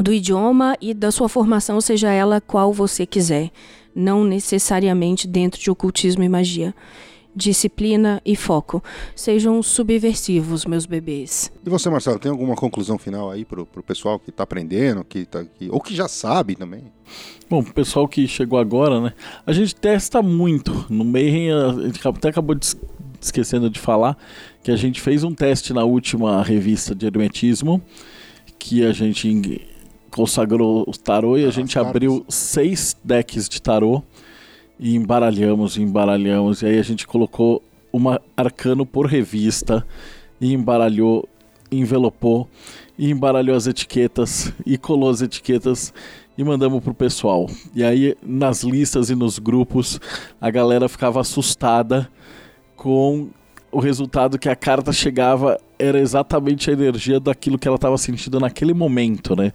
do idioma e da sua formação, seja ela qual você quiser, não necessariamente dentro de ocultismo e magia. Disciplina e foco. Sejam subversivos, meus bebês. E você, Marcelo, tem alguma conclusão final aí pro, pro pessoal que tá aprendendo, que tá, que, ou que já sabe também? Bom, pro pessoal que chegou agora, né? A gente testa muito. No Mayhem, a gente até acabou de es- esquecendo de falar que a gente fez um teste na última revista de Hermetismo, que a gente consagrou o tarô e a As gente cartas. abriu seis decks de tarô e embaralhamos, embaralhamos. E aí a gente colocou uma arcano por revista e embaralhou, envelopou e embaralhou as etiquetas e colou as etiquetas e mandamos pro pessoal. E aí nas listas e nos grupos a galera ficava assustada com o resultado que a carta chegava era exatamente a energia daquilo que ela estava sentindo naquele momento, né?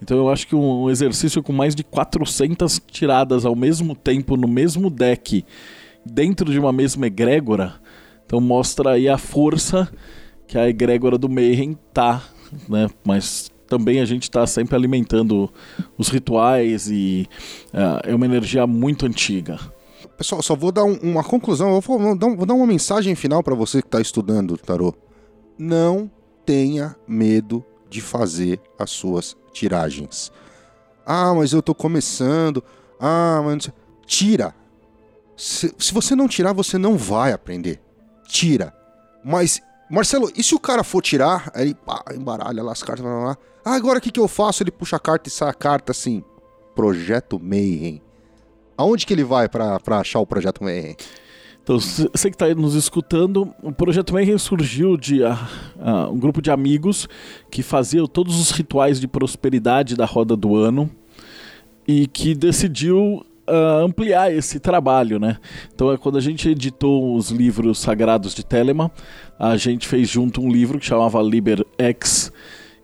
Então eu acho que um exercício com mais de 400 tiradas ao mesmo tempo no mesmo deck, dentro de uma mesma egrégora, então mostra aí a força que a egrégora do Mayhem tá, né? Mas também a gente está sempre alimentando os rituais e ah, é uma energia muito antiga. Pessoal, só vou dar um- uma conclusão, vou, dar, vou dar uma mensagem final para você que tá estudando tarô. Não tenha medo de fazer as suas tiragens. Ah, mas eu tô começando. Ah, mas... Tira. Se, se você não tirar, você não vai aprender. Tira. Mas, Marcelo, e se o cara for tirar, aí pá, embaralha lá as cartas, lá, lá, lá. Ah, agora o que, que eu faço? Ele puxa a carta e sai a carta assim. Projeto Mayhem. Aonde que ele vai pra achar o Projeto Mayhem? Então, você que está nos escutando, o Projeto Mayhem surgiu de ah, ah, um grupo de amigos que faziam todos os rituais de prosperidade da roda do ano e que decidiu ah, ampliar esse trabalho, né? Então, é quando a gente editou os livros sagrados de Telema, a gente fez junto um livro que chamava Liber X,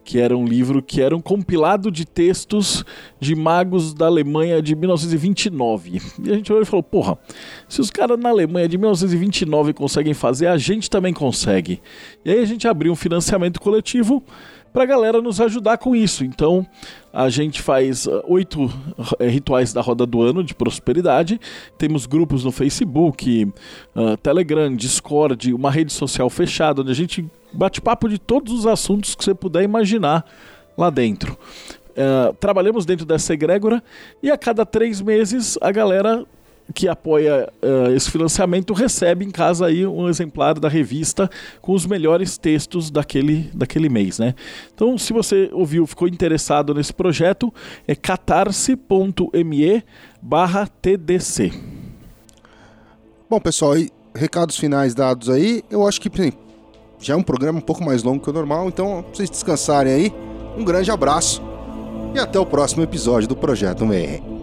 que era um livro que era um compilado de textos de magos da Alemanha de 1929. E a gente olhou e falou: porra, se os caras na Alemanha de 1929 conseguem fazer, a gente também consegue. E aí a gente abriu um financiamento coletivo para a galera nos ajudar com isso. Então a gente faz ah, oito eh, rituais da roda do ano de prosperidade. Temos grupos no Facebook, ah, Telegram, Discord, uma rede social fechada onde a gente bate papo de todos os assuntos que você puder imaginar lá dentro. Eh, trabalhamos dentro dessa egrégora e a cada três meses a galera que apoia uh, esse financiamento recebe em casa aí um exemplar da revista com os melhores textos daquele, daquele mês, né? Então, se você ouviu, ficou interessado nesse projeto, é catarse.me barra TDC. Bom, pessoal, recados finais dados aí, eu acho que sim, já é um programa um pouco mais longo que o normal, então pra vocês descansarem aí, um grande abraço e até o próximo episódio do Projeto Mayhem.